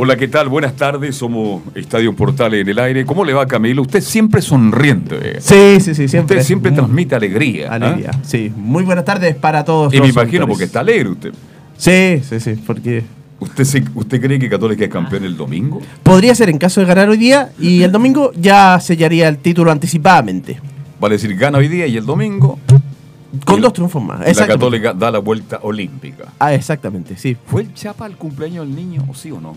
Hola, ¿qué tal? Buenas tardes, somos Estadio Portales en el aire. ¿Cómo le va, Camilo? Usted siempre sonriente. Sí, sí, sí, siempre. Usted siempre transmite alegría. ¿ah? Alegría, sí. Muy buenas tardes para todos. Y me imagino porque está alegre usted. Sí, sí, sí, porque ¿Usted, se- ¿Usted cree que Católica es campeón el domingo? podría ser en caso de ganar hoy día y el domingo ya sellaría el título anticipadamente. Vale decir, gana hoy día y el domingo Con Y dos triunfos más. la. Católica da la vuelta olímpica. Ah, exactamente, sí. ¿Fue el Chapa al cumpleaños del niño o sí o no?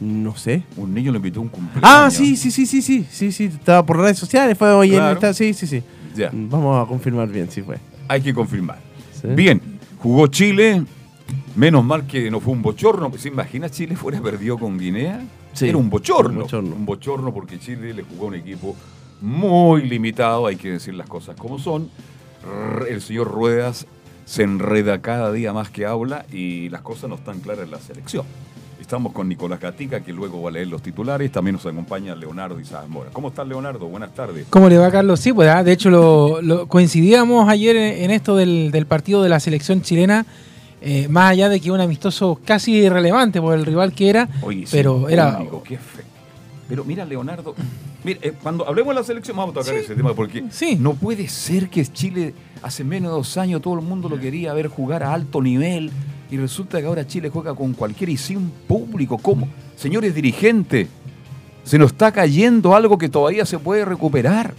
No sé. Un niño le invitó a un cumpleaños. Ah, sí, sí, sí, sí, sí, sí, sí. Estaba por redes sociales, fue hoy Claro. en esta, sí, sí, sí. Ya, Vamos a confirmar bien si fue. hay que confirmar. Sí. Bien, jugó Chile. Menos mal que no fue un bochorno. ¿Se imagina Chile fuera perdido con Guinea? Sí, Era un bochorno. un bochorno. Un bochorno porque Chile le jugó a un equipo muy limitado, hay que decir las cosas como son. El señor Ruedas se enreda cada día más que habla y las cosas no están claras en la selección. Estamos con Nicolás Gatica, que luego va a leer los titulares. También nos acompaña Leonardo Isaac Mora. ¿Cómo estás, Leonardo? Buenas tardes. ¿Cómo le va, Carlos? Sí, pues ah, de hecho lo, lo- coincidíamos ayer en, esto del, del partido de la selección chilena, eh, más allá de que un amistoso casi irrelevante por el rival que era, Oye, sí, pero era... público, qué fe. Pero mira, Leonardo, mira, eh, cuando hablemos de la selección vamos a tocar ese tema porque Sí. no puede ser que Chile hace menos de dos años todo el mundo lo quería ver jugar a alto nivel y resulta que ahora Chile juega con cualquiera y sin público. ¿Cómo? Señores dirigentes, se nos está cayendo algo que todavía se puede recuperar.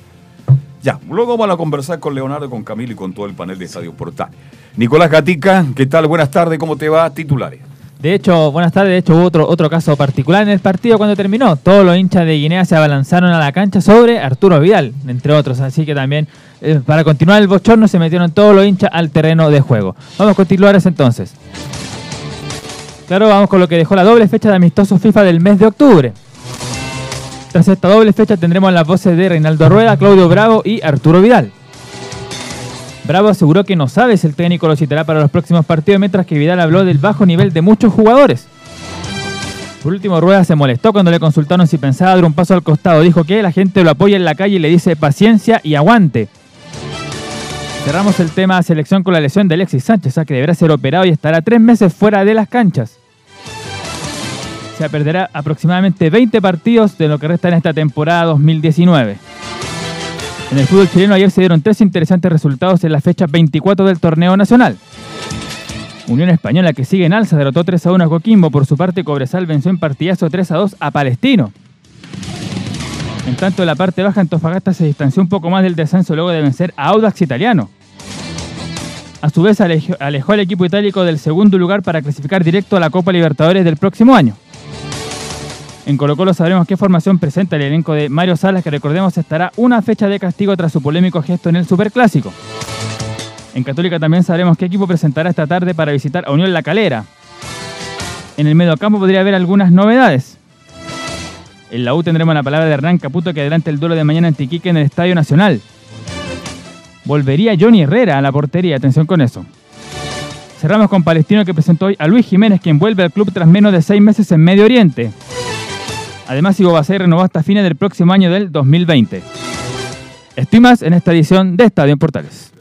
Ya, luego vamos a conversar con Leonardo, con Camilo y con todo el panel de Estadio Portal. Nicolás Gatica, ¿qué tal? Buenas tardes, ¿cómo te va? Titulares. De hecho, buenas tardes. De hecho, hubo otro, otro caso particular en el partido cuando terminó. Todos los hinchas de Guinea se abalanzaron a la cancha sobre Arturo Vidal, entre otros. Así que también, eh, para continuar el bochorno, se metieron todos los hinchas al terreno de juego. Vamos con titulares entonces. Claro, vamos con lo que dejó la doble fecha de amistoso FIFA del mes de octubre. Tras esta doble fecha tendremos las voces de Reinaldo Rueda, Claudio Bravo y Arturo Vidal. Bravo aseguró que no sabe si el técnico lo citará para los próximos partidos, mientras que Vidal habló del bajo nivel de muchos jugadores. Por último, Rueda se molestó cuando le consultaron si pensaba dar un paso al costado. Dijo que la gente lo apoya en la calle y le dice paciencia y aguante. Cerramos el tema selección con la lesión de Alexis Sánchez, que deberá ser operado y estará tres meses fuera de las canchas. Se perderá aproximadamente 20 partidos de lo que resta en esta temporada 2019. En el fútbol chileno ayer se dieron tres interesantes resultados en la fecha 24 del torneo nacional. Unión Española, que sigue en alza, derrotó 3 a 1 a Coquimbo. Por su parte, Cobresal venció en partidazo 3 a 2 a Palestino. En tanto, la parte baja, Antofagasta se distanció un poco más del descenso luego de vencer a Audax Italiano. A su vez, alejó, alejó al equipo itálico del segundo lugar para clasificar directo a la Copa Libertadores del próximo año. En Colo Colo sabremos qué formación presenta el elenco de Mario Salas, que recordemos estará una fecha de castigo tras su polémico gesto en el Superclásico. En Católica también sabremos qué equipo presentará esta tarde para visitar a Unión La Calera. En el mediocampo podría haber algunas novedades. En la U tendremos la palabra de Hernán Caputo que adelanta el duelo de mañana en Tiquique en el Estadio Nacional. Volvería Johnny Herrera a la portería, atención con eso. Cerramos con Palestino que presentó hoy a Luis Jiménez, quien vuelve al club tras menos de seis meses en Medio Oriente. Además, Ivo Basay renovó hasta fines del próximo año del 2020. Estoy más en esta edición de Estadio en Portales.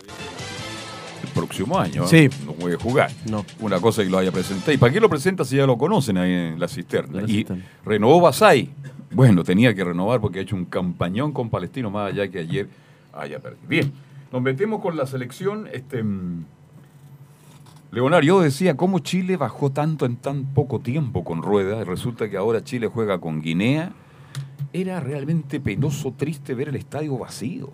El próximo año. Sí. ¿eh? No puede jugar. No. Una cosa que lo haya presentado. ¿Y para qué lo presenta si ya lo conocen ahí en la cisterna? La y cisterna. renovó Basay. Bueno, tenía que renovar porque ha hecho un campañón con Palestino más allá que ayer haya perdido. Bien, nos metemos con la selección. Este, Leonardo, yo decía, ¿cómo Chile bajó tanto en tan poco tiempo con rueda? Y resulta que ahora Chile juega con Guinea. Era realmente penoso, triste ver el estadio vacío.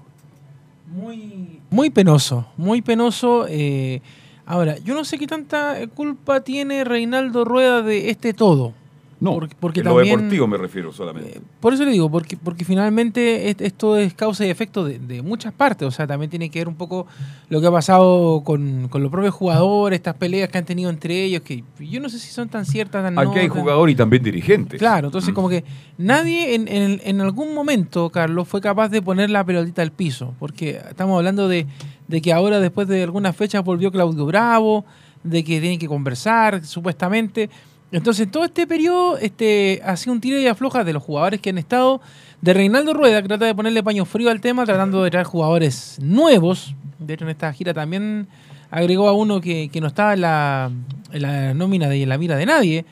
Muy, muy penoso, muy penoso. eh, ahora, yo no sé qué tanta culpa tiene Reinaldo Rueda de este todo. No, Porque- porque en lo también- deportivo me refiero solamente. Eh, Por eso le digo, porque, porque finalmente est- esto es causa y efecto de, de muchas partes. O sea, también tiene que ver un poco lo que ha pasado con, con los propios jugadores, estas peleas que han tenido entre ellos, que yo no sé si son tan ciertas, tan Aquí hay tan- jugador y también dirigentes. Claro, entonces Mm. como que nadie en, en- en algún momento, Carlos, fue capaz de poner la pelotita al piso, porque estamos hablando de, de que ahora después de algunas fechas volvió Claudio Bravo, de que tienen que conversar, supuestamente. Entonces todo este periodo este, ha sido un tiro y afloja de los jugadores que han estado, de Reinaldo Rueda, que trata de ponerle paño frío al tema, tratando de traer jugadores nuevos. De hecho, en esta gira también agregó a uno que, que no estaba en la, la nómina de en la mira de nadie,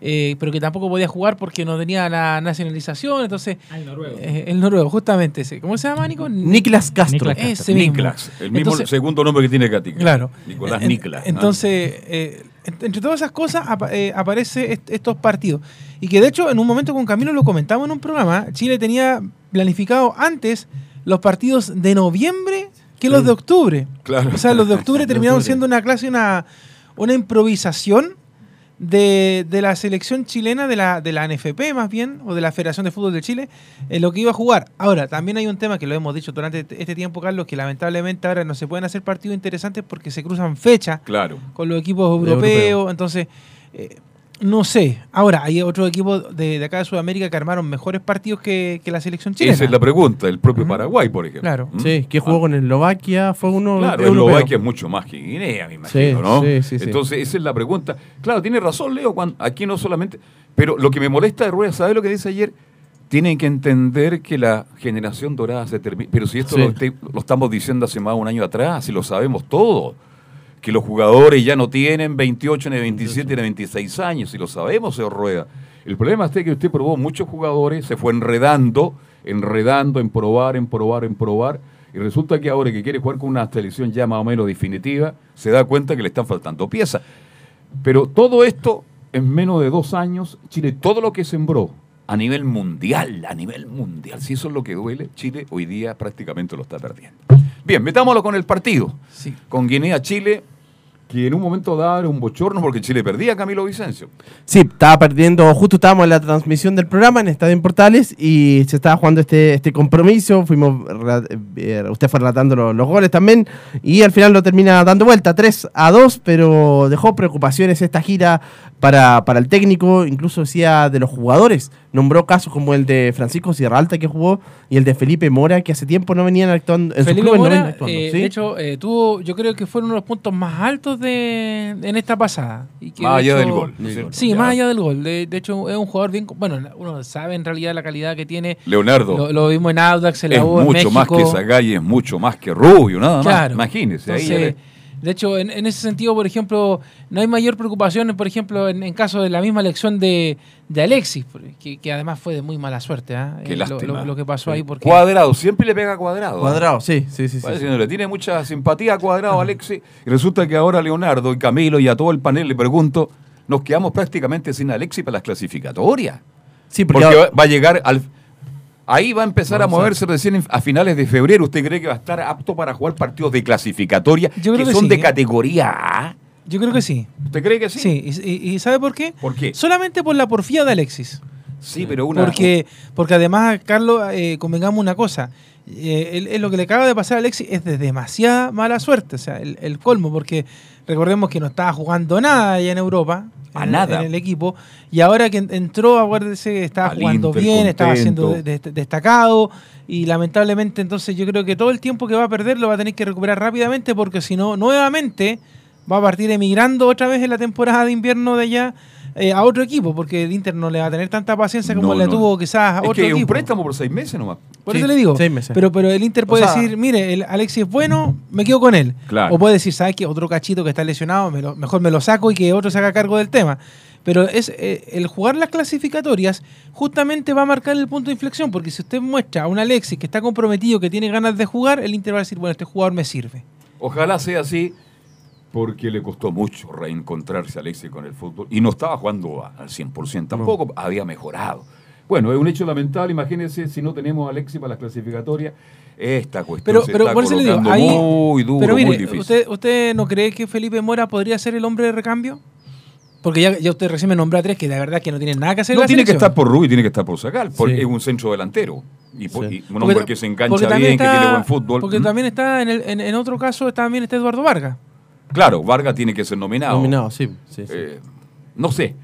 eh, pero que tampoco podía jugar porque no tenía la nacionalización. Entonces, eh, el noruego, justamente ese. ¿Cómo se llama, Nico? Niklas Castro. Niklas Ese mismo. Niklas, el mismo Entonces- segundo nombre que tiene Gatica. Claro. Nicolás En- Niklas. ¿no? Entonces, eh, ent- entre todas esas cosas eh, aparece est- estos partidos. Y que de hecho, en un momento con Camilo lo comentamos en un programa, Chile tenía planificado antes los partidos de noviembre que los de octubre. Claro. O sea, los de octubre terminaron siendo una clase, una, una improvisación de, de la selección chilena, de la, de la NFP más bien, o de la Federación de Fútbol de Chile, en lo que iba a jugar. Ahora, también hay un tema que lo hemos dicho durante este este tiempo, Carlos, que lamentablemente ahora no se pueden hacer partidos interesantes porque se cruzan fechas Claro. con los equipos europeos. europeo. Entonces, eh, no sé. Ahora, hay otros equipos de, de acá de Sudamérica que armaron mejores partidos que, que la selección chilena. Esa es la pregunta. El propio. Paraguay, por ejemplo. Claro. ¿Mm? Sí, que jugó con Eslovaquia, fue uno Claro, europeo. Eslovaquia es mucho más que Guinea, me imagino, Sí, ¿no? sí, sí, sí. Entonces, esa es la pregunta. Claro, tiene razón, Leo, cuando, aquí no solamente... Pero lo que me molesta de Rueda, ¿sabes lo que dice ayer? Tienen que entender que la generación dorada se termina. Pero si esto Sí. lo, lo estamos diciendo hace más de un año atrás, si lo sabemos todo. Que los jugadores ya no tienen 28, ni 27, ni 26 años, si lo sabemos, señor Rueda. El problema es que usted probó muchos jugadores, se fue enredando, enredando en probar, en probar, en probar. Y resulta que ahora que quiere jugar con una selección ya más o menos definitiva, se da cuenta que le están faltando piezas. Pero todo esto, en menos de dos años, Chile, todo lo que sembró a nivel mundial, a nivel mundial, si eso es lo que duele, Chile hoy día prácticamente lo está perdiendo. Bien, metámoslo con el partido. Sí. Con Guinea-Chile, que en un momento daba era un bochorno porque Chile perdía a Camilo Vicencio. Sí, estaba perdiendo, justo estábamos en la transmisión del programa en Estadio en Portales y se estaba jugando este, este compromiso, fuimos, eh, usted fue relatando lo- los, goles también y al final lo termina dando vuelta 3 a 2, pero dejó preocupaciones esta gira para, para el técnico, incluso decía de los jugadores, nombró casos como el de Francisco Sierra Alta que jugó y el de Felipe Mora que hace tiempo no venían actuando, en Felipe clubes no Mora, venían actuando, eh, ¿sí? de hecho, eh, tuvo, yo creo que fueron uno de los puntos más altos de, en esta pasada. Y que, Más de allá hecho- del gol. Sí, Ya. más allá del gol. De, de hecho, es un jugador bien. Bueno, uno sabe en realidad la calidad que tiene. Leonardo. Lo, lo vimos en Audax, en la es U, en mucho más que. Zagay, es mucho más que Rubio, nada más. Claro. Imagínese. ahí Entonces, ya de hecho, en, en ese sentido, por ejemplo, no hay mayor preocupación, por ejemplo, en, en caso de la misma elección de, de Alexis, que, que además fue de muy mala suerte, ¿ah? Qué Eh, lo, lástima. lo- lo que pasó ahí. Porque, Cuadrado, siempre le pega cuadrado. ¿eh? Cuadrado, sí, sí, sí. sí, Parece sí. que no le tiene mucha simpatía a Cuadrado, Alexis. Y resulta que ahora Leonardo y Camilo y a todo el panel le pregunto, nos quedamos prácticamente sin Alexis para las clasificatorias. Sí, porque Porque ahora- va a llegar al... Ahí va a empezar Vamos a a moverse recién a finales de febrero. ¿Usted cree que va a estar apto para jugar partidos de clasificatoria Yo creo que que son sí, de ¿eh? categoría A? yo creo que sí. ¿Usted cree que sí? Sí, y, y- y ¿sabe por qué? ¿Por qué? Solamente por la porfía de Alexis. Sí, pero una... Porque, porque además, Carlos, eh, convengamos una cosa. Eh, él lo que le acaba de pasar a Alexis es de demasiada mala suerte. O sea, el, el colmo, porque recordemos que no estaba jugando nada allá en Europa. A en, nada. en el equipo. Y ahora que en- entró, acuérdese, estaba Al jugando Inter, bien, estaba siendo de- de- destacado. Y lamentablemente, entonces yo creo que todo el tiempo que va a perder lo va a tener que recuperar rápidamente, porque si no, nuevamente va a partir emigrando otra vez en la temporada de invierno de allá eh, a otro equipo, porque el Inter no le va a tener tanta paciencia como No, le no. tuvo quizás a Es otro que es un equipo. préstamo por seis meses nomás. Por Sí, eso le digo. seis meses. Pero, pero el Inter puede O sea- decir, mire, el Alexis es bueno, me quedo con él. Claro. O puede decir, ¿sabes qué? Otro cachito que está lesionado, me lo- mejor me lo saco y que otro se haga cargo del tema. Pero es eh, el jugar las clasificatorias justamente va a marcar el punto de inflexión, porque si usted muestra a un Alexis que está comprometido, que tiene ganas de jugar, el Inter va a decir, bueno, este jugador me sirve. Ojalá sea así. Porque le costó mucho reencontrarse a Alexis con el fútbol y no estaba jugando al 100%, tampoco había mejorado. Bueno, es un hecho lamentable, imagínense si no tenemos a Alexis para las clasificatorias, esta cuestión Pero, se pero está por eso le digo, colocando ahí, muy duro, pero muy difícil. ¿usted, ¿usted no cree que Felipe Mora podría ser el hombre de recambio? Porque ya, ya usted recién me nombró a tres que de verdad que no tienen nada que hacer no tiene que estar por Rubí, tiene que estar por sacar, porque Sí. es un centro delantero. Y, por- Sí. y un hombre Porque- que se engancha bien, que tiene buen fútbol. Porque ¿Mm? también está, en, el- en, en otro caso, también está Eduardo Vargas. Claro, Vargas tiene que ser nominado. Nominado, sí. sí, sí. Eh, no sé,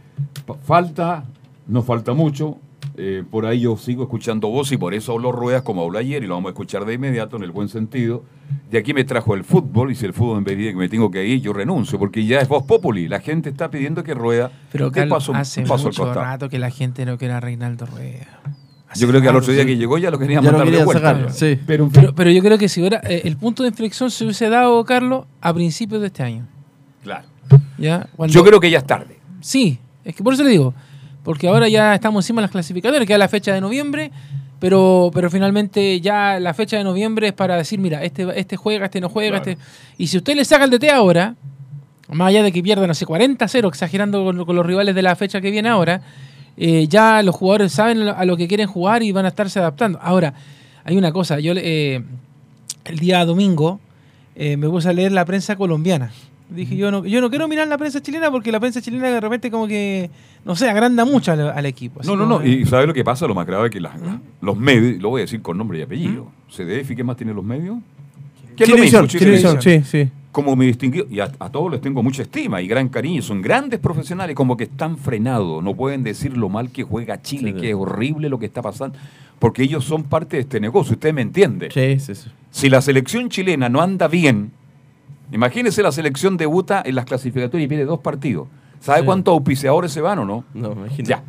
fa- falta, no falta mucho. eh, por ahí yo sigo escuchando voz y por eso hablo ruedas como habló ayer y lo vamos a escuchar de inmediato en el buen sentido. De aquí me trajo el fútbol y si el fútbol me pide que me tengo que ir, yo renuncio porque ya es voz populi. La gente está pidiendo que rueda Pero Carlos, paso, hace paso mucho rato que la gente no quiere a Reinaldo Rueda. Yo creo que al rato, otro día sí. que llegó ya lo querían Ya lo mandar de vuelta. sacar, sí. Pero Pero, pero yo creo que si hubiera, eh, el punto de inflexión se hubiese dado, Carlos, a principios de este año. claro. ¿ya? Cuando- Yo creo que ya es tarde. Sí, es que por eso le digo. Porque ahora ya estamos encima de las clasificatorias, queda la fecha de noviembre, pero, pero finalmente ya la fecha de noviembre es para decir, mira, este, este juega, este no juega, Claro. este. Y si usted le saca el DT ahora, más allá de que pierda, no sé, 40-0, exagerando con, con los rivales de la fecha que viene ahora, eh, ya los jugadores saben a lo que quieren jugar y van a estarse adaptando. Ahora, hay una cosa, yo le- eh, el día domingo eh, me puse a leer la prensa colombiana. Dije, yo no, yo no quiero mirar la prensa chilena porque la prensa chilena de repente como que, no sé, agranda mucho al, al equipo. Así No, no, no. Y ¿sabe lo que pasa? Lo más grave es que las- los medios, lo voy a decir con nombre y apellido. CDF, ¿qué más tiene los medios? ¿Qué es lo Chilevisión, mismo? Chilevisión, sí, sí. Como me distinguió, y a, a todos les tengo mucha estima y gran cariño, son grandes profesionales, como que están frenados, no pueden decir lo mal que juega Chile, Sí. que es horrible lo que está pasando, porque ellos son parte de este negocio, usted me entiende. Sí, sí, sí. Si la selección chilena no anda bien, imagínese la selección debuta en las clasificatorias y pierde dos partidos. ¿Sabe Sí. cuántos auspiciadores se van o no? No, imagínate. Ya.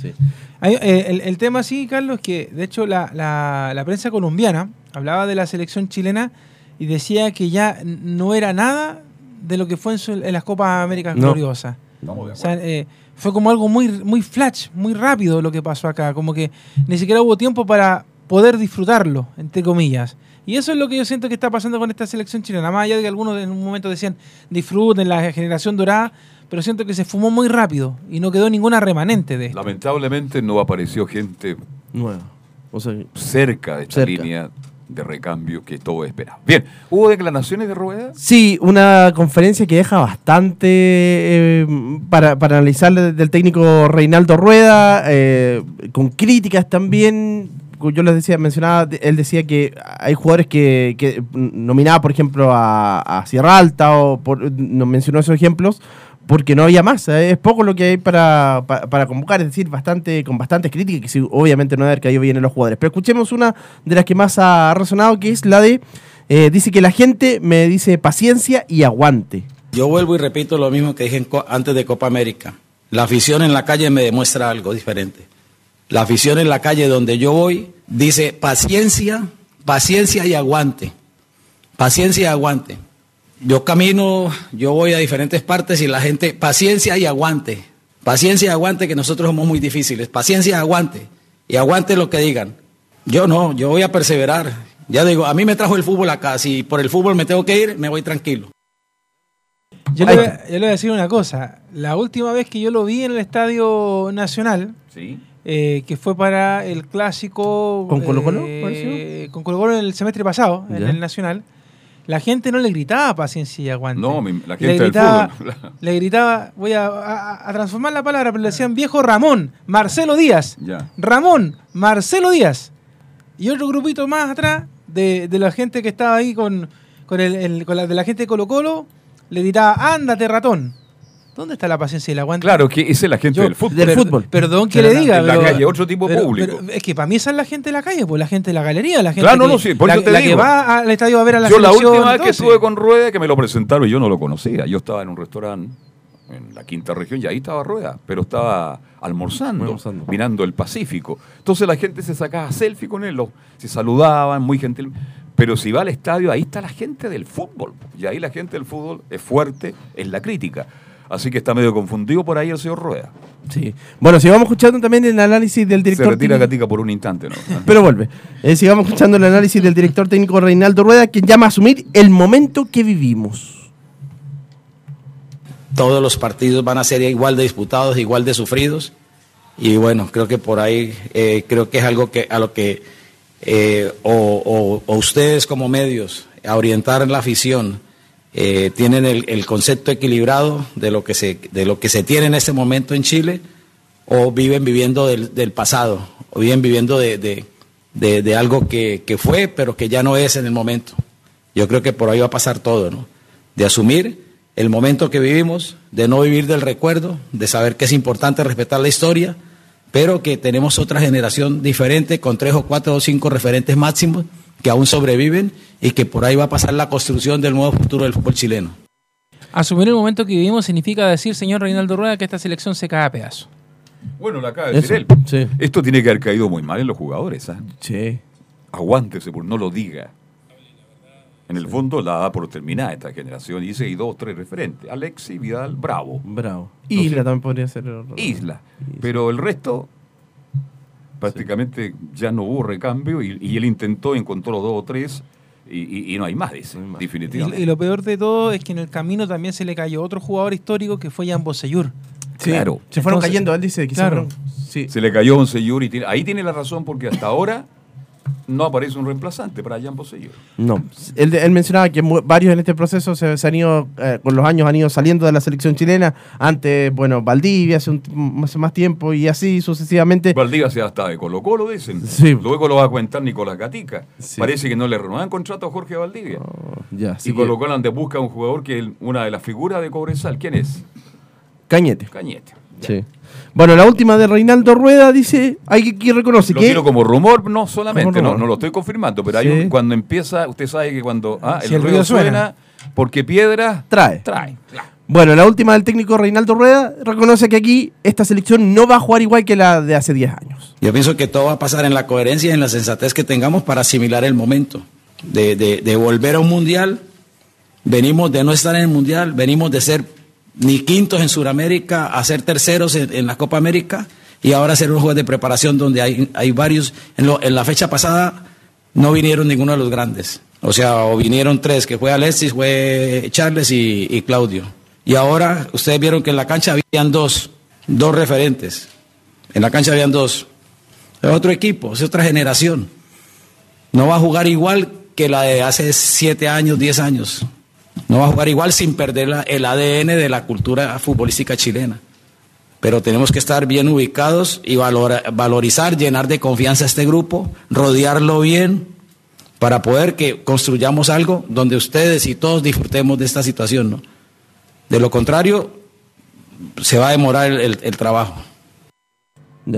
Sí. Hay- eh, el, el tema sí, Carlos, que de hecho la, la- la prensa colombiana hablaba de la selección chilena y decía que ya no era nada de lo que fue en, su- en las Copas Américas No. Gloriosas. O sea, eh, fue como algo muy, muy flash, muy rápido lo que pasó acá. Como que ni siquiera hubo tiempo para poder disfrutarlo, entre comillas. Y eso es lo que yo siento que está pasando con esta selección chilena. Más allá de que algunos en un momento decían disfruten la generación dorada, pero siento que se fumó muy rápido y no quedó ninguna remanente de esto. Lamentablemente no apareció gente Nuevo. O sea, cerca de esta Cerca. línea de recambio que todo esperaba. Bien, ¿hubo declaraciones de rueda? Sí, una conferencia que deja bastante eh, para, para analizar de- del técnico Reinaldo Rueda, eh, con críticas también. Yo les decía, mencionaba, él decía que hay jugadores que, que nominaba, por ejemplo, a, a Sierra Alta, o por, nos mencionó esos ejemplos, porque no había más. eh, Es poco lo que hay para, pa- para, convocar, es decir, bastante con bastantes críticas, que obviamente no haber caído bien en los jugadores. Pero escuchemos una de las que más ha resonado, que es la de, eh, dice que la gente me dice paciencia y aguante. Yo vuelvo y repito lo mismo que dije antes de Copa América. La afición en la calle me demuestra algo diferente. La afición en la calle donde yo voy dice paciencia, paciencia y aguante. Paciencia y aguante. Yo camino, yo voy a diferentes partes y la gente, paciencia y aguante. Paciencia y aguante, que nosotros somos muy difíciles. Paciencia y aguante. Y aguante lo que digan. Yo no, yo voy a perseverar. Ya digo, a mí me trajo el fútbol acá. Si por el fútbol me tengo que ir, me voy tranquilo. Yo le, voy a, está. yo le voy a decir una cosa. La última vez que yo lo vi en el Estadio Nacional, Sí. eh, que fue para el clásico... ¿Con Colo-Colo, eh, pareció? con Colo Colo en el semestre pasado, en el Nacional. La gente no le gritaba paciencia y aguante. No, mi- la Le gente del gritaba- fútbol. Le gritaba, voy a, a- a transformar la palabra, pero le decían viejo Ramón, Marcelo Díaz. Ya. Ramón, Marcelo Díaz. Y otro grupito más atrás de, de la gente que estaba ahí con, con, el, el- con la, de la gente de Colo Colo, le gritaba, ándate ratón. ¿Dónde está la paciencia y el aguante? Claro, que esa es la gente Yo- del fútbol. del fútbol. Perdón que le no, diga. en la pero- calle, otro tipo pero- público. pero es que para mí esa es la gente de la calle, pues la gente de la galería, la gente Claro, que, no, sí, por la, eso te la que va al estadio a ver a la yo la última vez que estuve con Rueda, que me lo presentaron y yo no lo conocía. Yo estaba en un restaurante en la quinta región y ahí estaba Rueda, pero estaba almorzando, Almorzando. mirando el Pacífico. Entonces la gente se sacaba selfie con él, lo- se saludaban muy gentil. Pero si va al estadio, ahí está la gente del fútbol. Y ahí la gente del fútbol es fuerte en la crítica. Así que está medio confundido por ahí el señor Rueda. Sí. Bueno, sigamos escuchando también el análisis del Se director retira técnico- Gatica por un instante, ¿no? Pero vuelve. Eh, sigamos escuchando el análisis del director técnico Reinaldo Rueda, quien llama a asumir el momento que vivimos. todos los partidos van a ser igual de disputados, igual de sufridos. Y bueno, creo que por ahí, eh, creo que es algo que a lo que eh, o, o, ustedes como medios, a orientar la afición, eh, tienen el, concepto equilibrado de lo, que se, de lo que se tiene en este momento en Chile, o viven viviendo del, pasado, o viven viviendo de, de, de, de algo que, que, fue, pero que ya no es en el momento. Yo creo que por ahí va a pasar todo, ¿no? De asumir el momento que vivimos, de no vivir del recuerdo, de saber que es importante respetar la historia, pero que tenemos otra generación diferente con tres o cuatro o cinco referentes máximos que aún sobreviven y que por ahí va a pasar la construcción del nuevo futuro del fútbol chileno. Asumir el momento que vivimos significa decir, señor Reinaldo Rueda, que esta selección se cae a pedazo. Bueno, lo acaba de decir él. Sí. Esto tiene que haber caído muy mal en los jugadores. ¿ah? Sí. Aguántese, por no lo diga. En el fondo la da por terminada esta generación y dice hay dos o tres referentes. Alexi, Vidal, Bravo. Bravo. Entonces- Isla también podría ser. otro. Isla. Pero el resto prácticamente ya no hubo recambio y, y él intentó, encontró los dos o tres y, y- y no hay más, dice, Y, definitivamente. y lo peor de todo es que en el camino también se le cayó otro jugador histórico que fue Jan Bosellur. Sí. Claro. Se fueron Entonces- cayendo, él dice que se Claro. fueron- Sí. Se le cayó a Bonsellur y tiene- ahí tiene la razón porque hasta ahora no aparece un reemplazante para Jan Bonsellur. No, él, él mencionaba que varios en este proceso se, se han ido, eh, con los años han ido saliendo de la selección chilena. Antes, bueno, Valdivia hace, un hace más tiempo y así sucesivamente. Valdivia se hasta de Colo Colo, dicen. Sí. Luego lo va a cuentar Nicolás Gatica. Sí. Parece que no le renuevan contrato a Jorge Valdivia. Oh, ya, y que- Colo Colo ande busca un jugador que es una de las figuras de Cobresal. ¿Quién es? Cañete. Cañete. Sí. Bueno, la última de Reinaldo Rueda dice, hay que, que reconoce Lo que tiro como rumor, no solamente, rumor. No, no lo estoy confirmando, pero hay Sí. un- cuando empieza, usted sabe que cuando ah, Si el, el ruido ruido suena, suena, porque piedra trae. trae. Bueno, la última del técnico Reinaldo Rueda reconoce que aquí esta selección no va a jugar igual que la de hace 10 años. Yo pienso que todo va a pasar en la coherencia y en la sensatez que tengamos para asimilar el momento. De, de- de volver a un mundial, venimos de no estar en el mundial, venimos de ser ni quintos en Sudamérica a ser terceros en, la Copa América y ahora hacer un juego de preparación donde hay, hay varios. En, lo- en la fecha pasada no vinieron ninguno de los grandes. O sea, o vinieron tres, que fue Alexis, fue Charles y, y Claudio. Y ahora ustedes vieron que en la cancha habían dos, dos referentes. En la cancha habían dos. Es otro equipo, es otra generación. No va a jugar igual que la de hace siete años, diez años. No va a jugar igual sin perder la- el ADN de la cultura futbolística chilena. Pero tenemos que estar bien ubicados y valorizar, llenar de confianza a este grupo, rodearlo bien para poder que construyamos algo donde ustedes y todos disfrutemos de esta situación. ¿no? De lo contrario, se va a demorar el trabajo.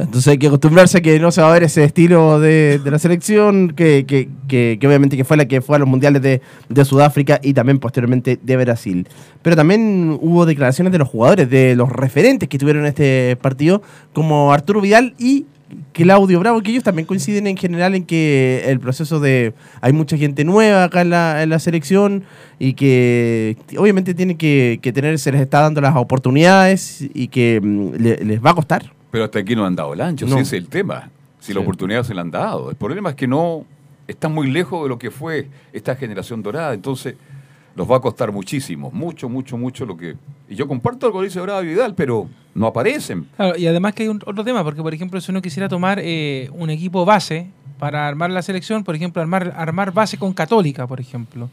Entonces hay que acostumbrarse a que no se va a ver ese estilo de, de la selección, que, que- que- obviamente que fue la que fue a los mundiales de, de Sudáfrica y también posteriormente de Brasil. Pero también hubo declaraciones de los jugadores, de los referentes que tuvieron este partido, como Arturo Vidal y Claudio Bravo, que ellos también coinciden en general en que el proceso de... Hay mucha gente nueva acá en la, selección y que obviamente tienen que, tener, se les está dando las oportunidades y que mm, le- les va a costar. Pero hasta aquí no han dado el ancho, No. si ese es el tema. Si la oportunidad se la han dado. El problema es que no están muy lejos de lo que fue esta generación dorada. Entonces, los va a costar muchísimo, mucho, mucho, mucho lo que. Y yo comparto algo que dice Bravo Vidal, pero no aparecen. Claro, y además que hay un, otro tema, porque por ejemplo, si uno quisiera tomar eh, un equipo base para armar la selección, por ejemplo, armar, armar base con Católica, por ejemplo.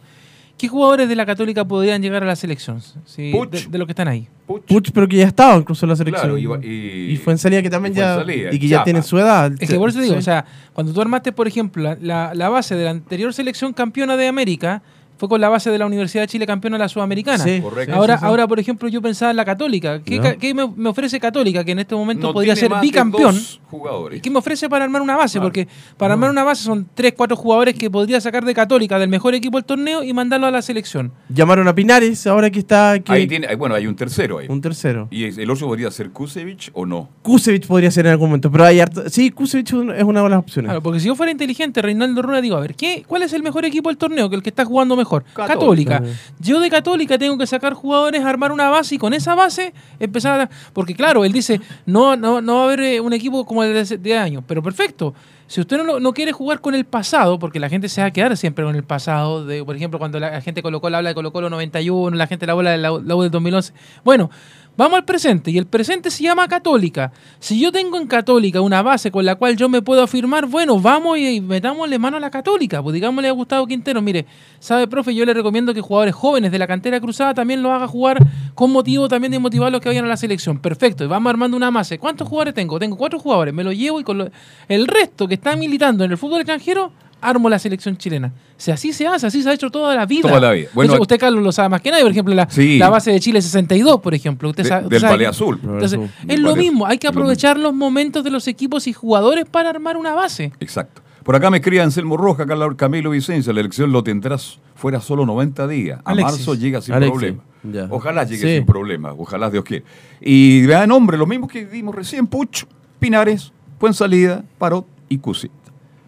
¿Qué jugadores de la Católica podrían llegar a la selección? Sí, Puch. de, de los que están ahí. Puch, Puch, pero que ya estaba incluso en la selección. Claro, y- y- fue en salida que también y ya. Fuenzalía, Y que ya tiene su edad. Es que por eso te digo, Sí. o sea, cuando tú armaste, por ejemplo, la, la- la base de la anterior selección campeona de América, fue con la base de la Universidad de Chile campeona de la Sudamericana. Sí, Correcto. Ahora, sí, sí. ahora, por ejemplo, yo pensaba en la Católica. ¿Qué, qué me, me ofrece Católica? Que en este momento no podría ser bicampeón. dos jugadores. ¿Y qué me ofrece para armar una base? Claro. Porque para armar una base son tres, cuatro jugadores que podría sacar de Católica, del mejor equipo del torneo, y mandarlo a la selección. Llamaron a Pinares, ahora que está. que- Ahí tiene, bueno, hay un tercero ahí. Un tercero. ¿Y el otro podría ser Kusevich o no? Kusevich podría ser en algún momento, pero hay harto- Sí, Kusevich es un- es una de las opciones. Claro, porque si yo fuera inteligente, Reinaldo Rueda, digo, a ver, ¿qué, ¿cuál es el mejor equipo del torneo? Que el que está jugando mejor. Católica. Católica. Yo de Católica tengo que sacar jugadores, armar una base y con esa base empezar a... Porque claro, él dice, no, no, no va a haber eh, un equipo como el de hace 10 años, pero perfecto. Si usted no, no quiere jugar con el pasado, porque la gente se va a quedar siempre con el pasado, de, por ejemplo, cuando la, la gente colocó la habla de Colo Colo 91, la gente la habla de la, la U del 2011. Bueno, vamos al presente, y el presente se llama Católica. Si yo tengo en Católica una base con la cual yo me puedo afirmar, bueno, vamos y, metámosle mano a la Católica. Pues digámosle a Gustavo Quintero, mire, sabe, profe, yo le recomiendo que jugadores jóvenes de la cantera cruzada también lo haga jugar con motivo también de motivar a los que vayan a la selección. Perfecto, y vamos armando una masa. ¿Cuántos jugadores tengo? Tengo cuatro jugadores, me lo llevo y con lo- el resto que está militando en el fútbol extranjero, armo la selección chilena. Si así se hace, así se ha hecho toda la vida. Toda la vida. De Bueno, hecho, usted, Carlos, lo sabe más que nadie. Por ejemplo, la, Sí. la base de Chile 62, por ejemplo. Usted De- sabe, del que- Azul. Entonces, es lo mismo, hay que aprovechar los momentos de los equipos y jugadores para armar una base. Exacto. Por acá me escribe Anselmo Roja, Carla Camilo Vicencia, la elección lo tendrás fuera solo 90 días. A Alexis. marzo llega sin Alexis, problema. ya. Ojalá llegue Sí. sin problema, ojalá Dios quiera. Y vean nombre, los mismos que dimos recién, Puch, Pinares, Salida, Parot y Cusi.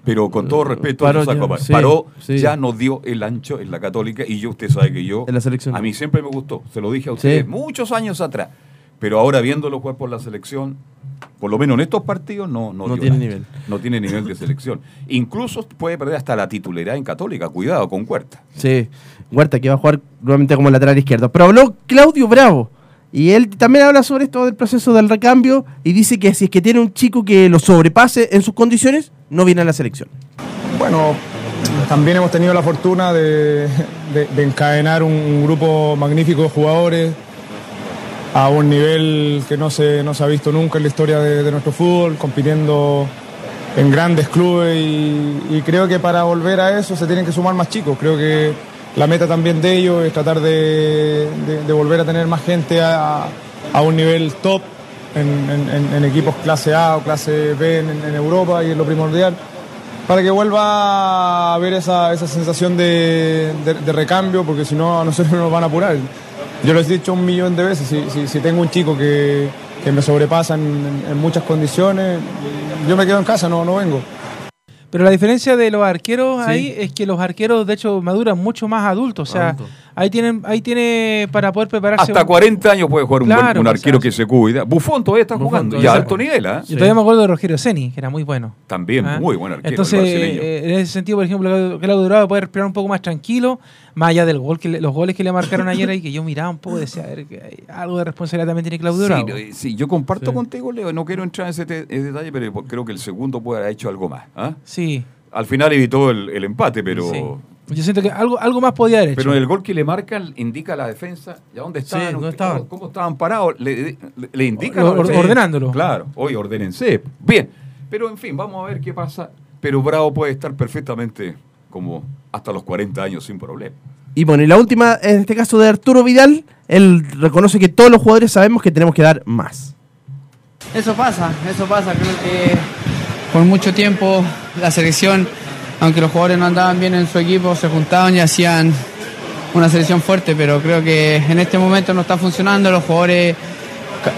Pero con todo respeto, saco ya, a- sí, sí. ya nos dio el ancho en la católica y yo, usted sabe que yo, En la selección. a mí siempre me gustó, se lo dije a ustedes Sí. muchos años atrás. Pero ahora viéndolo jugar por la selección, por lo menos en estos partidos, no, no, tiene ancho. nivel. No tiene nivel de selección. Incluso puede perder hasta la titularidad en Católica. Cuidado con Cuerta. Sí, Huerta que va a jugar nuevamente como lateral izquierdo. Pero habló Claudio Bravo. Y él también habla sobre esto del proceso del recambio y dice que si es que tiene un chico que lo sobrepase en sus condiciones, no viene a la selección. Bueno, también hemos tenido la fortuna de, de- de encadenar un, grupo magnífico de jugadores a un nivel que no se, no se ha visto nunca en la historia de, de nuestro fútbol, compitiendo en grandes clubes y, y creo que para volver a eso se tienen que sumar más chicos. Creo que la meta también de ellos es tratar de, volver a tener más gente a, un nivel top en, equipos clase A o clase B en, Europa y es lo primordial para que vuelva a haber esa, esa sensación de, recambio, porque si no a nosotros nos van a apurar. Yo lo he dicho un millón de veces, si, tengo un chico que, que me sobrepasa en muchas condiciones, yo me quedo en casa, no, no vengo. Pero la diferencia de los arqueros Sí. ahí es que los arqueros, de hecho, maduran mucho más adultos. O sea, Adultos. Ahí tienen ahí tiene para poder prepararse. Hasta un- 40 años puede jugar un, buen- Claro, un pues, arquero que se cuida. Bufón todavía está Buffon jugando. Y a alto nivel, ¿ah? Yo todavía me acuerdo de Rogerio Ceni, que era muy bueno. También ¿Ah? muy buen arquero. Entonces, eh, en ese sentido, por ejemplo, Claudio- Bravo puede respirar un poco más tranquilo, más allá del gol que le- los goles que le marcaron ayer ahí, que yo miraba un poco y decía, a ver, que hay algo de responsabilidad también tiene Claudio Sí, Bravo. eh, sí, yo comparto Sí. contigo, Leo. No quiero entrar en ese, detalle, pero creo que el segundo puede haber hecho algo más. ¿ah? Sí, Al final evitó el, el empate, pero. sí. Yo siento que algo, algo más podía haber hecho. Pero el gol que le marcan indica a la defensa. ¿Ya dónde estaban? ¿dónde Usted- estaban? ¿Cómo, cómo estaban parados? Le, le- le indica. Or- or- ordenándolo. Claro, hoy ordénense. Bien. Pero en fin, vamos a ver qué pasa. Pero Bravo puede estar perfectamente como hasta los 40 años sin problema. Y bueno, y la última, en este caso de Arturo Vidal, él reconoce que todos los jugadores sabemos que tenemos que dar más. Eso pasa, eso pasa. Creo que por mucho tiempo la selección, aunque los jugadores no andaban bien en su equipo, se juntaban y hacían una selección fuerte, pero creo que en este momento no está funcionando. Los jugadores,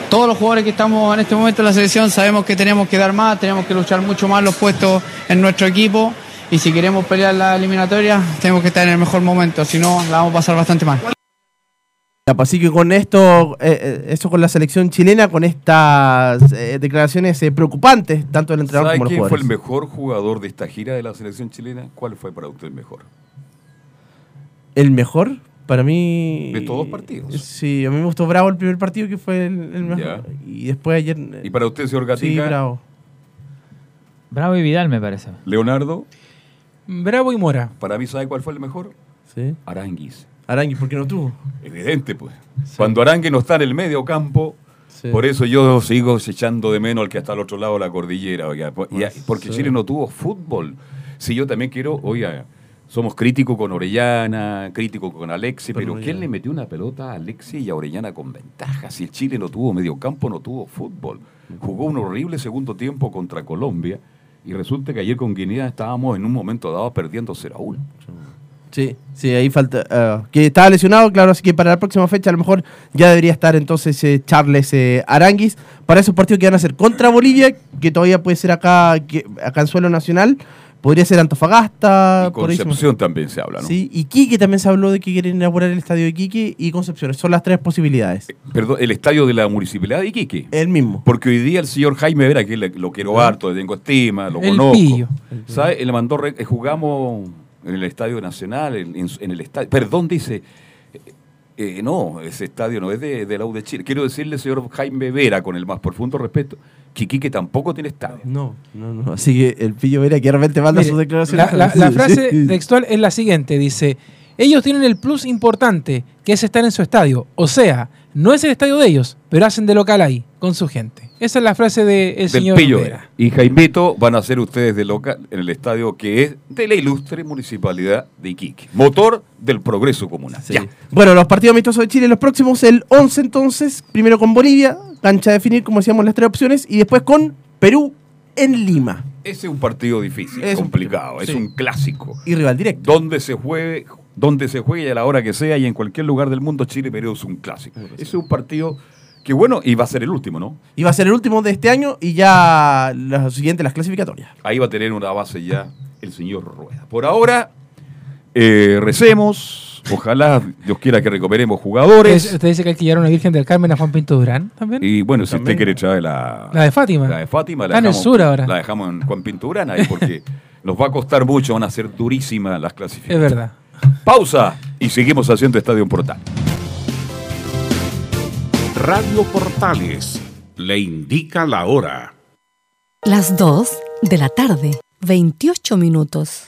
todos los jugadores que estamos en este momento en la selección sabemos que tenemos que dar más, tenemos que luchar mucho más los puestos en nuestro equipo y si queremos pelear la eliminatoria tenemos que estar en el mejor momento, si no la vamos a pasar bastante mal. Así que con esto, eh, eh, eso con la selección chilena, con estas eh, declaraciones eh, preocupantes, tanto del entrenador ¿Sabe como los quién fue el jugadores. mejor jugador de esta gira de la selección chilena? ¿Cuál fue para usted el mejor? El mejor, para mí. De todos partidos. Sí, a mí me gustó Bravo el primer partido, que fue el, el mejor. Ya. Y después ayer. ¿Y para usted, señor sí, Gatica? Bravo. Bravo y Vidal, me parece. Leonardo, Bravo y Mora. para mí, ¿sabe cuál fue el mejor? Sí. Aranguis. Arangui, ¿por qué no tuvo? Evidente, pues. Cuando Arangue no está en el medio campo, Sí. por eso yo sigo echando de menos al que está al otro lado de la cordillera. oiga, y- porque Sí. Chile no tuvo fútbol. Si yo también quiero, oiga, somos críticos con Orellana, críticos con Alexi, pero. ¿quién le metió una pelota a Alexi y a Orellana con ventaja? Si el Chile no tuvo medio campo, no tuvo fútbol. Jugó un horrible segundo tiempo contra Colombia y resulta que ayer con Guinea estábamos en un momento dado perdiendo 0 a 1. Sí, sí, ahí falta. ah, que estaba lesionado, claro, así que para la próxima fecha a lo mejor ya debería estar entonces eh, Charles eh, Aranguis para esos partidos que van a ser contra Bolivia, que todavía puede ser acá, que, acá en suelo nacional, Podría ser Antofagasta. Y por Concepción también se habla, ¿no? Sí, y Quique también se habló de que quieren inaugurar el estadio de Quique y Concepción. Son las tres posibilidades. Perdón, el estadio de la Municipalidad de Iquique. El mismo. Porque hoy día el señor Jaime Vera, que le- lo quiero harto, le tengo estima, lo El conozco. pillo. ¿Sabe? Él le mandó, re- eh, jugamos en el Estadio Nacional, en, el estadio. Perdón, dice. eh, eh, no, ese estadio no es de, de la U de Chile. Quiero decirle, señor Jaime Vera, con el más profundo respeto, que Iquique tampoco tiene estadio. No, no, no. Así que el pillo Vera que de repente manda Mire, sus declaraciones. la, la- la frase textual es la siguiente, dice, ellos tienen el plus importante, que es estar en su estadio. O sea, no es el estadio de ellos, pero hacen de local ahí, con su gente. Esa es la frase del del señor Pillo Vera. Y Jaimito van a ser ustedes de local en el estadio que es de la ilustre municipalidad de Iquique. Motor del progreso comunal. Sí. Ya. Bueno, los partidos amistosos de Chile, los próximos, el 11 entonces, primero con Bolivia, cancha a definir, como decíamos, las tres opciones, y después con Perú en Lima. Ese es un partido difícil, Es un- complicado, es sí. un clásico. Y rival directo. Donde se juegue, donde se juegue a la hora que sea y en cualquier lugar del mundo, Chile Perú es un clásico. Ese es un partido que bueno, y va a ser el último, ¿no? Y va a ser el último de este año y ya los siguientes, las clasificatorias. Ahí va a tener una base ya el señor Rueda. Por ahora, eh, recemos. Ojalá Dios quiera que recuperemos jugadores. ¿Usted, dice que hay que llevar una Virgen del Carmen a Juan Pinto Durán también? Y bueno, si usted quiere traer la, La de Fátima. la de Fátima, la Está en el dejamos, sur ahora. la dejamos en Juan Pinturana ahí porque nos va a costar mucho, van a ser durísimas las Es clasificaciones. verdad. Pausa y seguimos haciendo Estadio Portal. Radio Portales le indica la hora. Las 2 de la tarde, 28 minutos.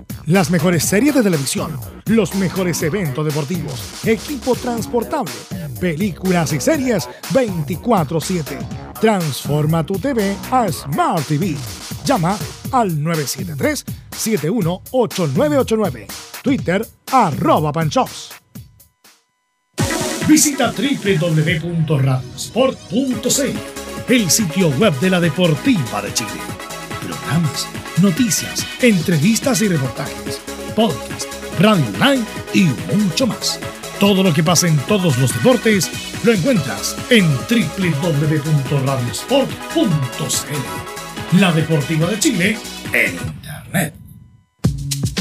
Las mejores series de televisión, los mejores eventos deportivos, equipo transportable, películas y series 24/7. Transforma tu TV a Smart TV. Llama al 973-718989. Twitter arroba panchops. Visita www.radiosport.cl, el sitio web de la Deportiva de Chile. Programas, noticias, entrevistas y reportajes, podcast, radio online y mucho más. Todo lo que pasa en todos los deportes lo encuentras en www.radiosport.cl. La Deportiva de Chile en Internet.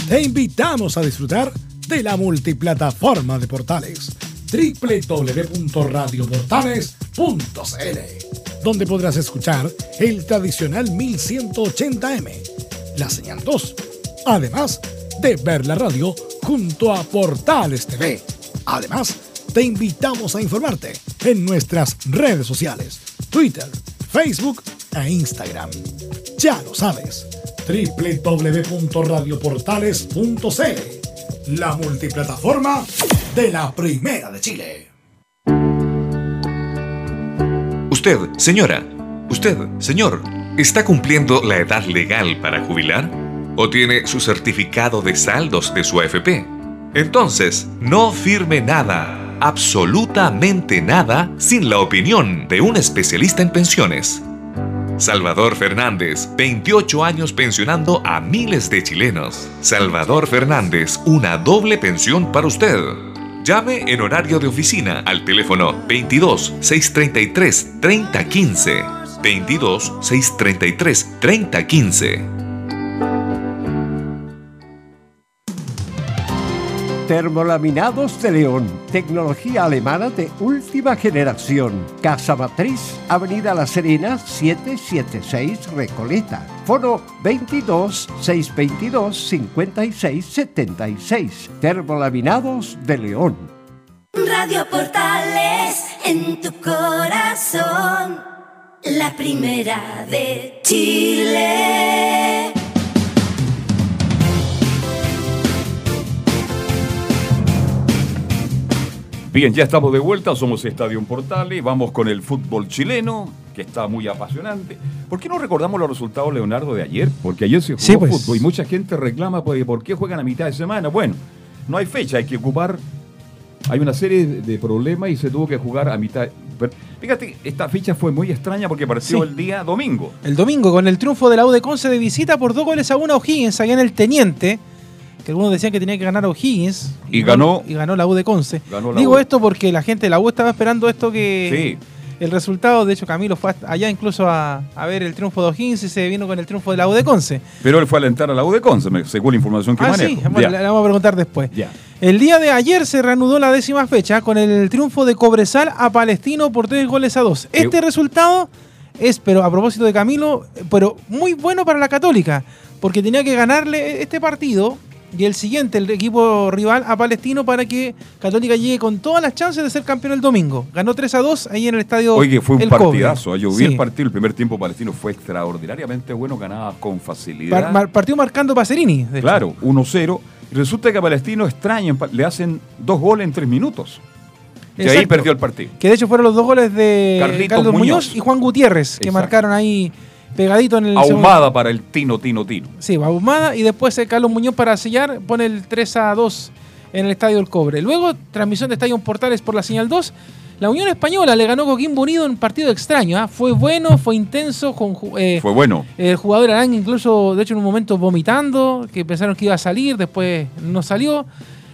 Te invitamos a disfrutar de la multiplataforma de portales www.radioportales.cl donde podrás escuchar el tradicional 1180m, la señal 2, además de ver la radio junto a Portales TV. Además, te invitamos a informarte en nuestras redes sociales, Twitter, Facebook e Instagram. Ya lo sabes, www.radioportales.cl, la multiplataforma de la Primera de Chile. Usted, señora, usted, señor, ¿está cumpliendo la edad legal para jubilar? ¿O tiene su certificado de saldos de su AFP? Entonces, no firme nada, absolutamente nada, sin la opinión de un especialista en pensiones. Salvador Fernández, 28 años pensionando a miles de chilenos. Salvador Fernández, una doble pensión para usted. Llame en horario de oficina al teléfono 22 633 3015. 22 633 3015. Termolaminados de León, tecnología alemana de última generación. Casa Matriz, Avenida La Serena, 776 Recoleta. Foro 22 622 56 76. Termolaminados de León. Radio Portales en tu corazón, la primera de Chile. Bien, ya estamos de vuelta, somos Estadio Portales, vamos con el fútbol chileno. que está muy apasionante. ¿Por qué no recordamos los resultados, Leonardo, de ayer? Porque ayer se jugó Sí, pues. fútbol y mucha gente reclama pues, por qué juegan a mitad de semana. Bueno, no hay fecha, hay que ocupar. Hay una serie de de problemas y se tuvo que jugar a mitad. Fíjate, esta fecha fue muy extraña porque Sí. el día domingo. El domingo, con el triunfo de la U de Conce de visita por dos goles a uno a O'Higgins, allá en el Teniente, que algunos decían que tenía que ganar O'Higgins. Y ganó- Y ganó la U de Conce. Digo U. esto porque la gente de la U estaba esperando esto que... El resultado, de hecho Camilo fue allá incluso a, a ver el triunfo de O'Higgins y se vino con el triunfo de la U de Conce. Pero él fue a alentar a la U de Conce, según la información que Ah, manejo. sí, bueno, le, vamos a preguntar después. Ya. El día de ayer se reanudó la décima fecha con el triunfo de Cobresal a Palestino por tres goles a dos. Este resultado es, pero a propósito de Camilo, pero muy bueno para la Católica, porque tenía que ganarle este partido y el siguiente, el equipo rival a Palestino, para que Católica llegue con todas las chances de ser campeón el domingo. Ganó 3 a 2 ahí en el estadio. Oye, fue un El Cobre. partidazo. Yo vi Sí. el partido, el primer tiempo palestino fue extraordinariamente bueno, ganaba con facilidad. Par- partió marcando Pacerini. Claro, 1-0. Y resulta que a Palestino extraño, le hacen dos goles en tres minutos. Y ahí perdió el partido. Que de hecho fueron los dos goles de Carlitos Carlos Muñoz. Muñoz. y Juan Gutiérrez, que Exacto. marcaron ahí pegadito en el segundo- Ahumada para el Tino, Tino, Tino. Sí, ahumada. Y después eh, Carlos Muñoz para sellar pone el 3 a 2 en el Estadio El Cobre. Luego, transmisión de Estadio Portales por la señal 2. La Unión Española le ganó Coquimbo Unido en un partido extraño. ¿ah? Fue bueno, fue intenso. Con, eh, Fue bueno. El jugador Arán incluso, de hecho, en un momento vomitando, que pensaron que iba a salir, después no salió.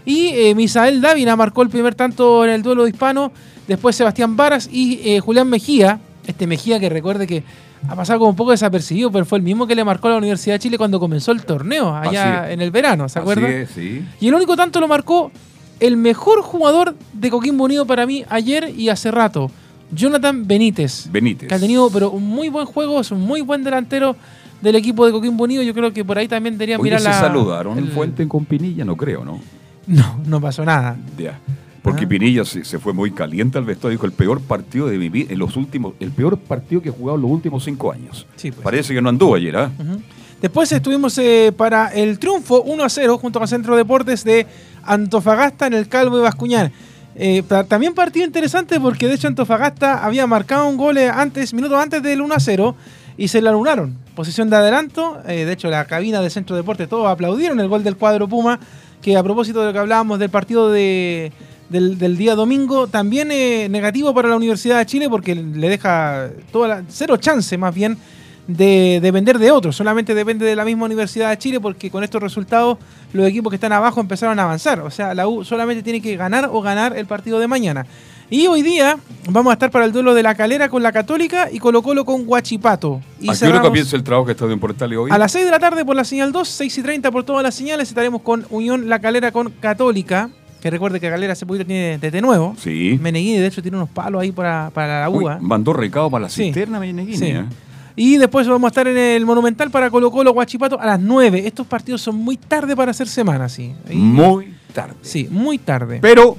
Y eh, Misael Dávila marcó el primer tanto en el duelo hispano. Después Sebastián Varas y eh, Julián Mejía. Este Mejía que recuerde que ha pasado como un poco desapercibido, pero fue el mismo que le marcó a la Universidad de Chile cuando comenzó el torneo, allá en el verano, ¿se acuerdan? Es, sí. Y el único tanto lo marcó el mejor jugador de Coquimbo Unido para mí ayer y hace rato, Jonathan Benítez. Benítez. Que ha tenido pero un muy buen juego, es un muy buen delantero del equipo de Coquimbo Unido. Yo creo que por ahí también deberían Oye, mirar se la. saludaron el- Fuente con Pinilla, no creo, ¿no? No, no pasó nada. Ya. Porque Ah. Pinilla se, se fue muy caliente al vestuario, dijo el peor partido de mi vida, en los últimos, el peor partido que he jugado en los últimos cinco años. Sí, pues. Parece que no anduvo ayer, ¿ah? Ujú. Después estuvimos eh, para el triunfo 1 a 0 junto con Centro Deportes de Antofagasta en el Calvo de Bascuñán. Eh, también partido interesante porque de hecho Antofagasta había marcado un gol eh, antes, minutos antes del 1 a 0 y se lo anularon. Posición de adelanto, de hecho la cabina de Centro Deportes todos aplaudieron el gol del cuadro Puma, que a propósito de lo que hablábamos del partido de, del, día domingo, también negativo para la Universidad de Chile porque le deja toda la, cero chance más bien de depender de otros, solamente depende de la misma Universidad de Chile porque con estos resultados los equipos que están abajo empezaron a avanzar, o sea, la U solamente tiene que ganar o ganar el partido de mañana. Y hoy día vamos a estar para el duelo de la Calera con la Católica y Colo Colo con Guachipato. Y ¿A qué hora comienza el trabajo que está en Portales hoy? a las 6 de la tarde por la señal 2, 6 y 30 por todas las señales, estaremos con Unión La Calera con Católica, que recuerde que Calera hace poquito tiene desde nuevo. Sí. Meneghini, de hecho, tiene unos palos ahí para, para la Uy, UA. mandó recado para la Sí. cisterna, Meneghini, Sí. ¿eh? Y después vamos a estar en el Monumental para Colo Colo Guachipato a las 9. Estos partidos son muy tarde para hacer semana, sí. Y- Muy tarde. Sí, muy tarde. Pero,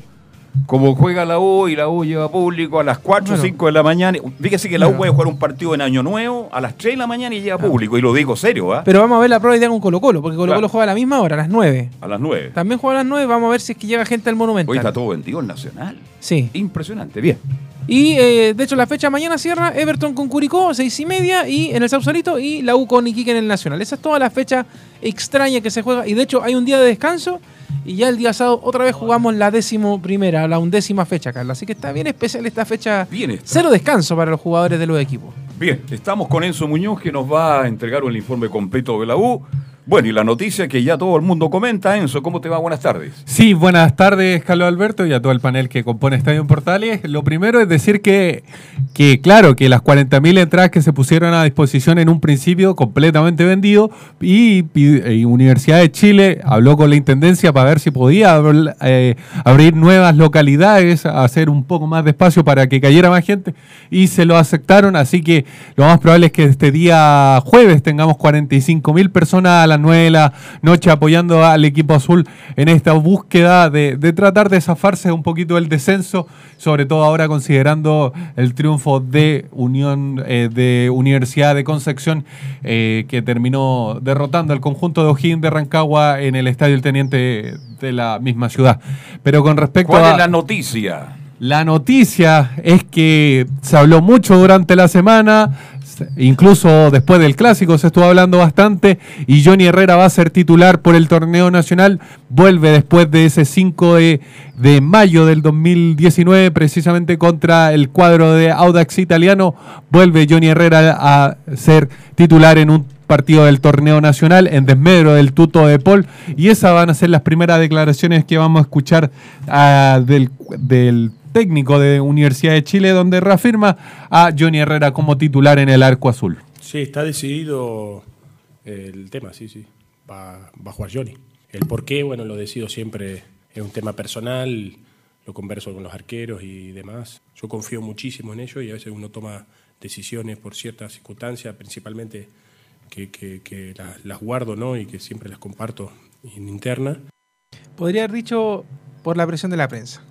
como juega la U y la U lleva público a las 4 o Bueno. 5 de la mañana, fíjese que la U Bueno. puede jugar un partido en Año Nuevo a las 3 de la mañana y lleva público, y lo digo serio, ¿ah? Pero vamos a ver la prueba de día con Colo Colo, porque Colo Claro. Colo juega a la misma hora, a las 9. A las 9. También juega a las 9, vamos a ver si es que llega gente al Monumental. Hoy está todo vendido en Nacional. Sí. Impresionante, bien. Y eh, de hecho la fecha mañana cierra Everton con Curicó, seis y media, y en el Sausalito, y la U con Iquique en el Nacional. Esa es toda la fecha extraña que se juega. Y de hecho hay un día de descanso, y ya el día sábado otra vez jugamos la décimo primera, la undécima fecha, Carlos. Así que está bien especial esta fecha. Bien. Cero descanso para los jugadores de los equipos. Bien, estamos con Enzo Muñoz que nos va a entregar el informe completo de la U. Bueno, y la noticia que ya todo el mundo comenta, Enzo, ¿cómo te va? Buenas tardes. Sí, buenas tardes, Carlos Alberto, y a todo el panel que compone Estadio Portales. Lo primero es decir que, que claro, que las 40.000 entradas que se pusieron a disposición en un principio, completamente vendido, y, y- y Universidad de Chile habló con la Intendencia para ver si podía eh, abrir nuevas localidades, hacer un poco más de espacio para que cayera más gente, y se lo aceptaron, así que lo más probable es que este día jueves tengamos 45.000 personas a las 9 de la noche apoyando al equipo azul en esta búsqueda de, de tratar de zafarse un poquito del descenso, sobre todo ahora considerando el triunfo de Unión eh, de Universidad de Concepción eh, que terminó derrotando al conjunto de O'Higgins de Rancagua en el Estadio El Teniente de la misma ciudad. Pero con respecto ¿Cuál a es la noticia? La noticia es que se habló mucho durante la semana, incluso después del clásico se estuvo hablando bastante y Johnny Herrera va a ser titular por el torneo nacional, vuelve después de ese 5 de, de mayo del 2019 precisamente contra el cuadro de Audax italiano, vuelve Johnny Herrera a ser titular en un partido del torneo nacional en desmedro del tuto de Paul. Y esas van a ser las primeras declaraciones que vamos a escuchar ah, del, del técnico de Universidad de Chile donde reafirma a Johnny Herrera como titular en el arco azul. Sí, está decidido el tema, sí, sí. Va, va a jugar Johnny. El por qué, bueno, lo decido siempre, es un tema personal, lo converso con los arqueros y demás. Yo confío muchísimo en ellos y a veces uno toma decisiones por ciertas circunstancias, principalmente que, que- que las, las guardo ¿no? y que siempre las comparto en interna. Podría haber dicho por la presión de la prensa.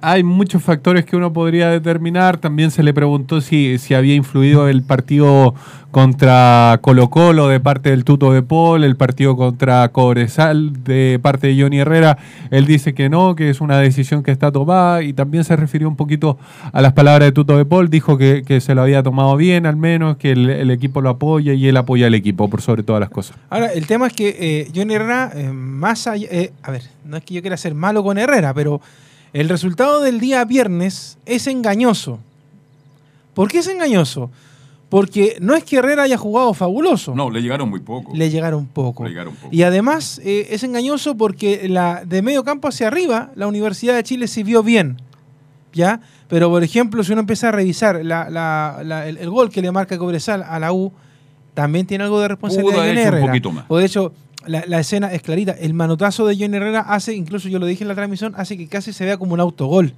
Hay muchos factores que uno podría determinar. También se le preguntó si, si había influido el partido contra Colo Colo de parte del Tuto de Paul, el partido contra Cobresal de parte de Johnny Herrera. Él dice que no, que es una decisión que está tomada y también se refirió un poquito a las palabras de Tuto de Paul. Dijo que, que se lo había tomado bien al menos, que el, equipo lo apoya y él apoya al equipo por sobre todas las cosas. Ahora, el tema es que eh, Johnny Herrera, eh, más allá. eh, a ver, no es que yo quiera ser malo con Herrera, pero el resultado del día viernes es engañoso. ¿Por qué es engañoso? Porque no es que Herrera haya jugado fabuloso. No, le llegaron muy poco. Le llegaron poco. Le llegaron poco. Y además eh, es engañoso porque la, de medio campo hacia arriba, la Universidad de Chile se vio bien. ¿Ya? Pero, por ejemplo, si uno empieza a revisar la- la- la- el, el gol que le marca Cobresal a la U, también tiene algo de responsabilidad Pudo un poquito más. O de hecho, la, la escena es clarita. El manotazo de Johnny Herrera hace, incluso yo lo dije en la transmisión, hace que casi se vea como un autogol.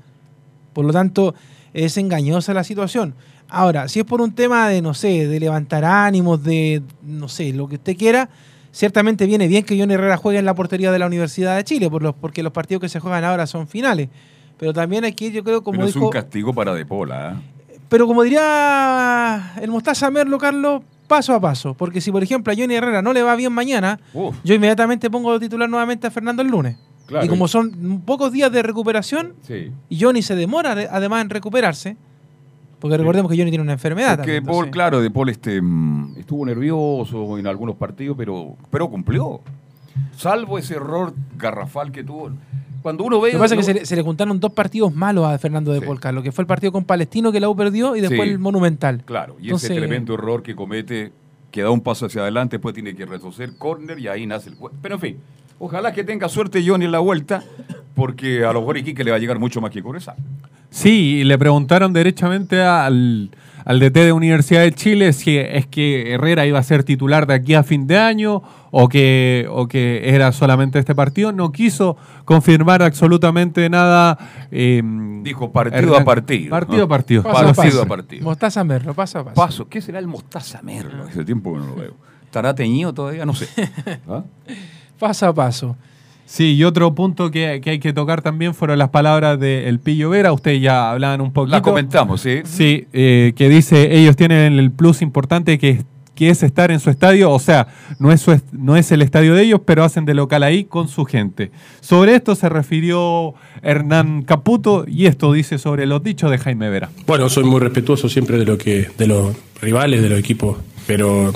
Por lo tanto, es engañosa la situación. Ahora, si es por un tema de, no sé, de levantar ánimos, de, no sé, lo que usted quiera, ciertamente viene bien que Johnny Herrera juegue en la portería de la Universidad de Chile, por los, porque los partidos que se juegan ahora son finales. Pero también aquí yo creo, como Pero es dijo... un castigo para De Pola. ¿eh? Pero como diría el Mostaza Merlo, Carlos, paso a paso. Porque si, por ejemplo, a Johnny Herrera no le va bien mañana, Uf. yo inmediatamente pongo de titular nuevamente a Fernando el lunes. Claro. Y como son pocos días de recuperación, Sí. y Johnny se demora de- además en recuperarse, porque recordemos que Johnny tiene una enfermedad. Porque también, Paul, claro, De Paul este, mm, estuvo nervioso en algunos partidos, pero, pero cumplió. Salvo ese error garrafal que tuvo. Cuando uno ve. Lo que pasa es que se le, se le juntaron dos partidos malos a Fernando de Paul, Carlos, que fue el partido con Palestino que la U perdió y después Sí. el Monumental. Claro, y Entonces- ese tremendo error que comete, que da un paso hacia adelante, después tiene que retroceder córner y ahí nace el. Pero en fin, ojalá que tenga suerte Johnny en la vuelta, porque a lo mejor Iquique le va a llegar mucho más que Cobresal. Sí, y le preguntaron derechamente al, al DT de Universidad de Chile si es que Herrera iba a ser titular de aquí a fin de año o que, o que era solamente este partido. No quiso confirmar absolutamente nada. eh, Dijo partido Hernán- a partido. Partido Ah. a partido. Paso a Partido paso. a partido. Mostaza Merlo, paso a paso. Paso, ¿qué será el Mostaza Merlo? Hace tiempo que no lo veo. ¿Estará teñido todavía? No sé. ¿Ah? Paso a paso. Sí, y otro punto que, que hay que tocar también fueron las palabras de El Pillo Vera. Ustedes ya hablaban un poquito. La comentamos, ¿sí? Sí, eh, que dice, ellos tienen el plus importante que, que es estar en su estadio, o sea, no es, su est- no es el estadio de ellos, pero hacen de local ahí con su gente. Sobre esto se refirió Hernán Caputo y esto dice sobre los dichos de Jaime Vera. Bueno, soy muy respetuoso siempre de lo que de los rivales, de los equipos, pero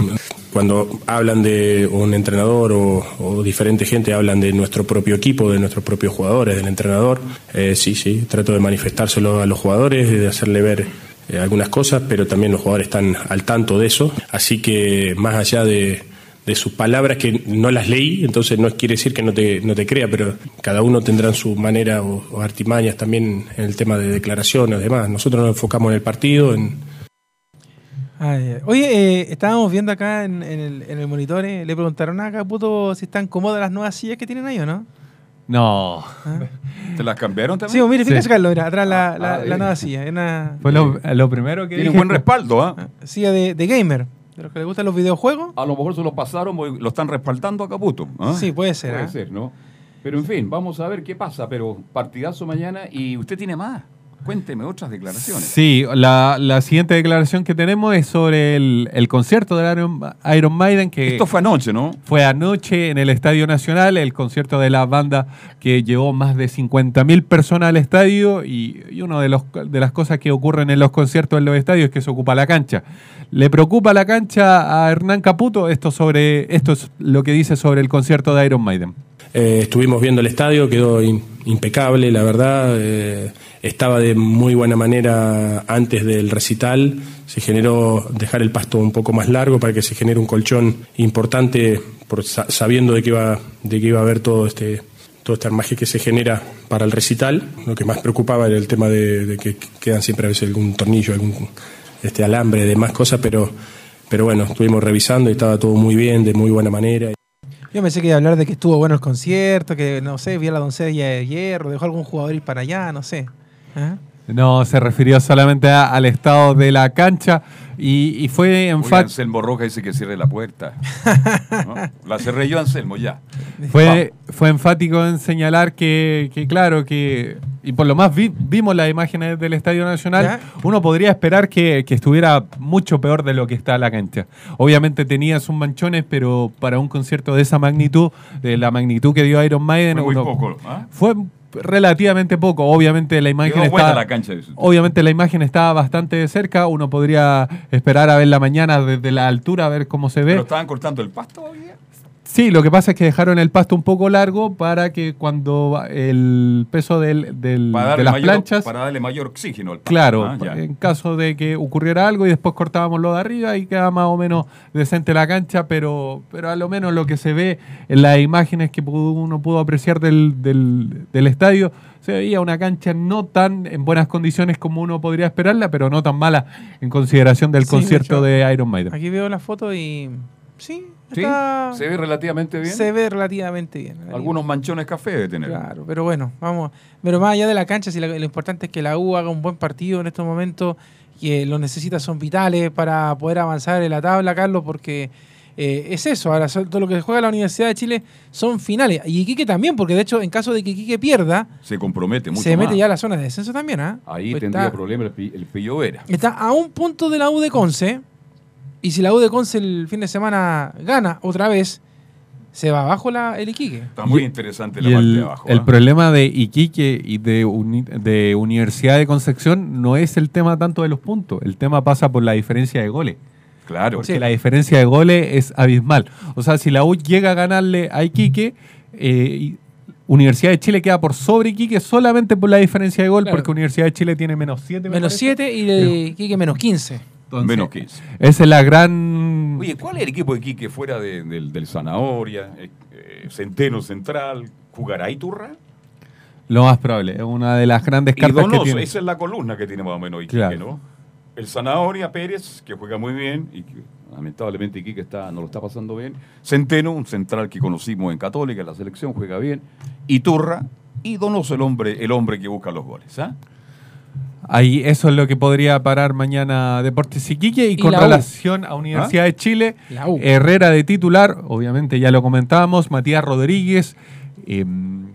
cuando hablan de un entrenador o, diferente gente hablan de nuestro propio equipo, de nuestros propios jugadores, del entrenador, eh, sí, sí, trato de manifestárselo a los jugadores, de hacerle ver eh, algunas cosas, pero también los jugadores están al tanto de eso, así que más allá de, sus palabras que no las leí, entonces no quiere decir que no te, no te crea, pero cada uno tendrá su manera o, o artimañas también en el tema de declaraciones demás. Nosotros nos enfocamos en el partido, en, Ay, ay. Oye, eh, estábamos viendo acá en, en el, en el monitor, eh, le preguntaron a Caputo si están cómodas las nuevas sillas que tienen ahí o no. No. ¿Te las cambiaron Sí, también? pues mire, fíjese, Sí. Carlos, mira, atrás la, la- Ah, la bien. nueva silla. Una Fue lo, lo primero que Tiene dije. buen respaldo, ¿ah? silla de, de gamer, de los que les gustan los videojuegos. A lo mejor se lo pasaron, porque lo están respaldando a Caputo. ¿ah? Sí, puede ser, Puede ¿ah? ser, ¿no? Pero en fin, vamos a ver qué pasa. Pero partidazo mañana y usted tiene más. Cuénteme otras declaraciones. Sí, la, la siguiente declaración que tenemos es sobre el, el concierto de Iron, Iron Maiden. Que Esto fue anoche, ¿no? Fue anoche en el Estadio Nacional, el concierto de la banda que llevó más de 50.000 personas al estadio y, y una de, los, de las cosas que ocurren en los conciertos en los estadios es que se ocupa la cancha. ¿Le preocupa la cancha a Hernán Caputo? Esto, sobre, esto es lo que dice sobre el concierto de Iron Maiden. Eh, estuvimos viendo el estadio, quedó impecable, la verdad. eh, estaba de muy buena manera antes del recital. Se generó dejar el pasto un poco más largo para que se genere un colchón importante, por, sa- sabiendo de que iba, de que iba a haber todo este todo este armaje que se genera para el recital. Lo que más preocupaba era el tema de, de que quedan siempre a veces algún tornillo, algún este alambre, demás cosas, pero, pero bueno, estuvimos revisando y estaba todo muy bien, de muy buena manera. Yo pensé que iba a hablar de que estuvo bueno el concierto, que no sé, vi a la doncella de hierro, dejó algún jugador ir para allá, no sé. ¿Ah? No, se refirió solamente a- al estado de la cancha y, y fue Oiga, enfático. Anselmo Roja dice que cierre la puerta. ¿No? La cerré yo, Anselmo, ya. Fue, fue enfático en señalar que, que, claro, que, y por lo más vi- vimos las imágenes del Estadio Nacional, ¿Ya? uno podría esperar que, que estuviera mucho peor de lo que está la cancha. Obviamente tenía sus manchones, pero para un concierto de esa magnitud, de la magnitud que dio Iron Maiden, Fue muy uno- poco, ¿ah? fue relativamente poco. Obviamente la imagen la cancha. Obviamente la imagen estaba bastante cerca, uno podría esperar a ver la mañana desde la altura, a ver cómo se ve. ¿Pero estaban cortando el pasto todavía? Sí, lo que pasa es que dejaron el pasto un poco largo para que cuando el peso del, del- Para de darle, las mayor, planchas, para darle mayor oxígeno al pasto. claro, Ah, en caso de que ocurriera algo y después cortábamos lo de arriba y queda más o menos decente la cancha, pero, pero a lo menos lo que se ve en las imágenes que pudo- uno pudo apreciar del, del, del estadio, se veía una cancha no tan en buenas condiciones como uno podría esperarla, pero no tan mala en consideración del Sí, concierto de hecho, de Iron Maiden. Aquí veo la foto y sí, ¿Sí? está- ¿Se ve relativamente bien? se ve relativamente bien. Algunos manchones café debe tener. Claro, pero bueno, vamos. Pero más allá de la cancha, si la- lo importante es que la U haga un buen partido en estos momentos, que los necesita son vitales para poder avanzar en la tabla, Carlos, porque eh, es eso. Ahora, todo lo que juega la Universidad de Chile son finales. Y Iquique también, porque de hecho, en caso de que Iquique pierda, Se compromete mucho se mete más. ya a la zona de descenso también, ¿ah? Ahí Pues tendría está- problema el, el Pillo Vera. Está a un punto de la U de Conce. Y si la U de Conce el fin de semana gana otra vez, se va abajo la, el Iquique. Está muy interesante la Y parte el, de abajo. el ¿ah? problema de Iquique y de, Uni- de Universidad de Concepción no es el tema tanto de los puntos, el tema pasa por la diferencia de goles. Claro. Porque la diferencia de goles es abismal. O sea, si la U llega a ganarle a Iquique, eh, Universidad de Chile queda por sobre Iquique solamente por la diferencia de gol, Claro. porque Universidad de Chile tiene menos 7. Menos 7 y de Iquique menos 15. Menos 15. Esa es la gran... Oye, ¿cuál es el equipo de Quique fuera de- del, del Zanahoria, eh, eh, Centeno Central, jugará Iturra? Lo más probable, es una de las grandes Y cartas que Donoso, tiene. esa es la columna que tiene más o menos Iquique, Claro. ¿no? El Zanahoria Pérez, que juega muy bien, y que lamentablemente Iquique está, no lo está pasando bien. Centeno, un central que conocimos en Católica, en la selección, juega bien. Iturra y Donoso, el hombre, el hombre que busca los goles. ¿ah? Ahí eso es lo que podría parar mañana Deportes Iquique y, Y con relación a Universidad ¿Ah? de Chile. Herrera de titular, obviamente ya lo comentábamos, Matías Rodríguez, em,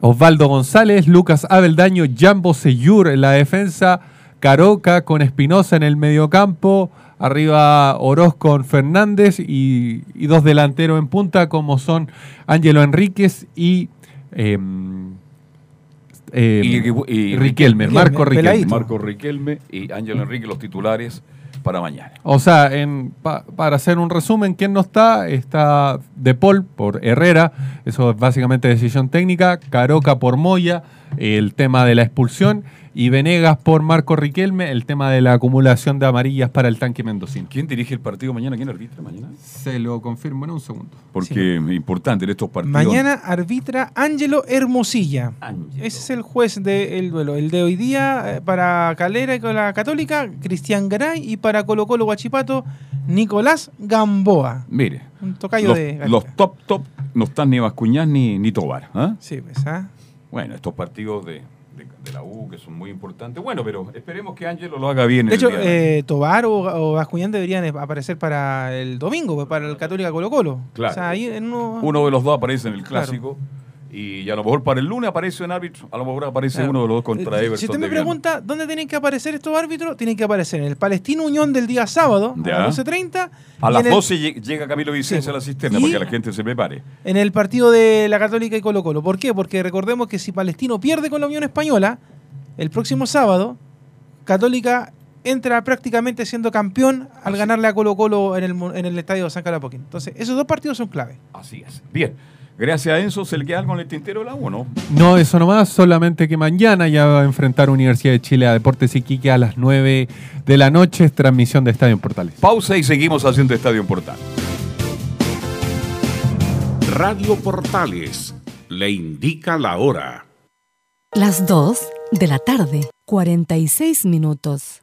Osvaldo González, Lucas Abeldaño, Jambo Seyur en la defensa, Caroca con Espinosa en el mediocampo, arriba Oroz con Fernández y, y dos delanteros en punta como son Ángelo Enríquez y... em, em, y, y- Riquelme, Marco Riquelme. Peladito. Marco Riquelme y Ángelo Enrique, los titulares para mañana. O sea, en, pa- para hacer un resumen, ¿quién no está? Está De Paul por Herrera, eso es básicamente decisión técnica, Caroca por Moya, el tema de la expulsión, y Venegas por Marco Riquelme, el tema de la acumulación de amarillas para el tanque mendocino. ¿Quién dirige el partido mañana? ¿Quién arbitra mañana? Se lo confirmo en un segundo. Porque es importante en estos partidos. Mañana arbitra Ángelo Hermosilla. Ángelo. Ese es el juez del duelo. El de hoy día eh, para Calera y con la Católica, Cristian Garay. Y para Colo Colo Guachipato, Nicolás Gamboa. Mire, Un tocayo los, de los top top no están ni Bascuñán ni, ni Tobar. ¿ah? Sí, pues, ¿ah? Bueno, estos partidos de, de- de la U que son muy importantes. Bueno, pero esperemos que Ángelo lo haga bien. De hecho, de eh, Tobar o, o Bascuñán deberían aparecer para el domingo, pues, para el Católica Colo Colo. Claro. O sea, ahí en uno- Uno de los dos aparece en el Claro. Y a lo mejor para el lunes aparece un árbitro, a lo mejor aparece Claro. uno de los dos contra Everton. Si usted me pregunta dónde tienen que aparecer estos árbitros, tienen que aparecer en el Palestino Unión del día sábado a Ya. las 12.30 A las en el- 12 lleg- llega Camilo Vicencio a la cisterna Y- para que la gente se prepare. en el partido de la Católica y Colo Colo. ¿Por qué? Porque recordemos que si Palestino pierde con la Unión Española, el próximo sábado, Católica entra prácticamente siendo campeón al ganarle a Colo Colo en el, en el estadio de San Carapoquín. Entonces, esos dos partidos son clave. Así es. Bien. Gracias a Enzo, ¿se le queda algo en el tintero del agua, no? No, eso nomás, solamente que mañana ya va a enfrentar Universidad de Chile a Deportes Iquique a las 9 de la noche, transmisión de Estadio en Portales. Pausa y seguimos haciendo Estadio en Portal. Radio Portales le indica la hora. Las 2 de la tarde, 46 minutos.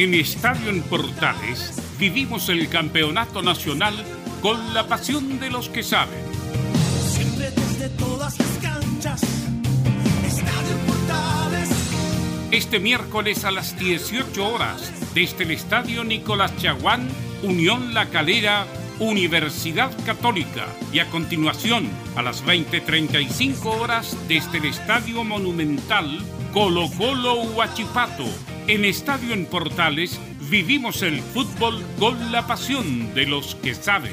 En Estadio en Portales vivimos el campeonato nacional con la pasión de los que saben. Siempre desde todas las canchas. Estadio Portales. Este miércoles a las 18 horas, desde el Estadio Nicolás Chaguán, Unión La Calera, Universidad Católica. Y a continuación, a las 20.35 horas, desde el Estadio Monumental, Colo Colo Huachipato. En Estadio en Portales, vivimos el fútbol con la pasión de los que saben.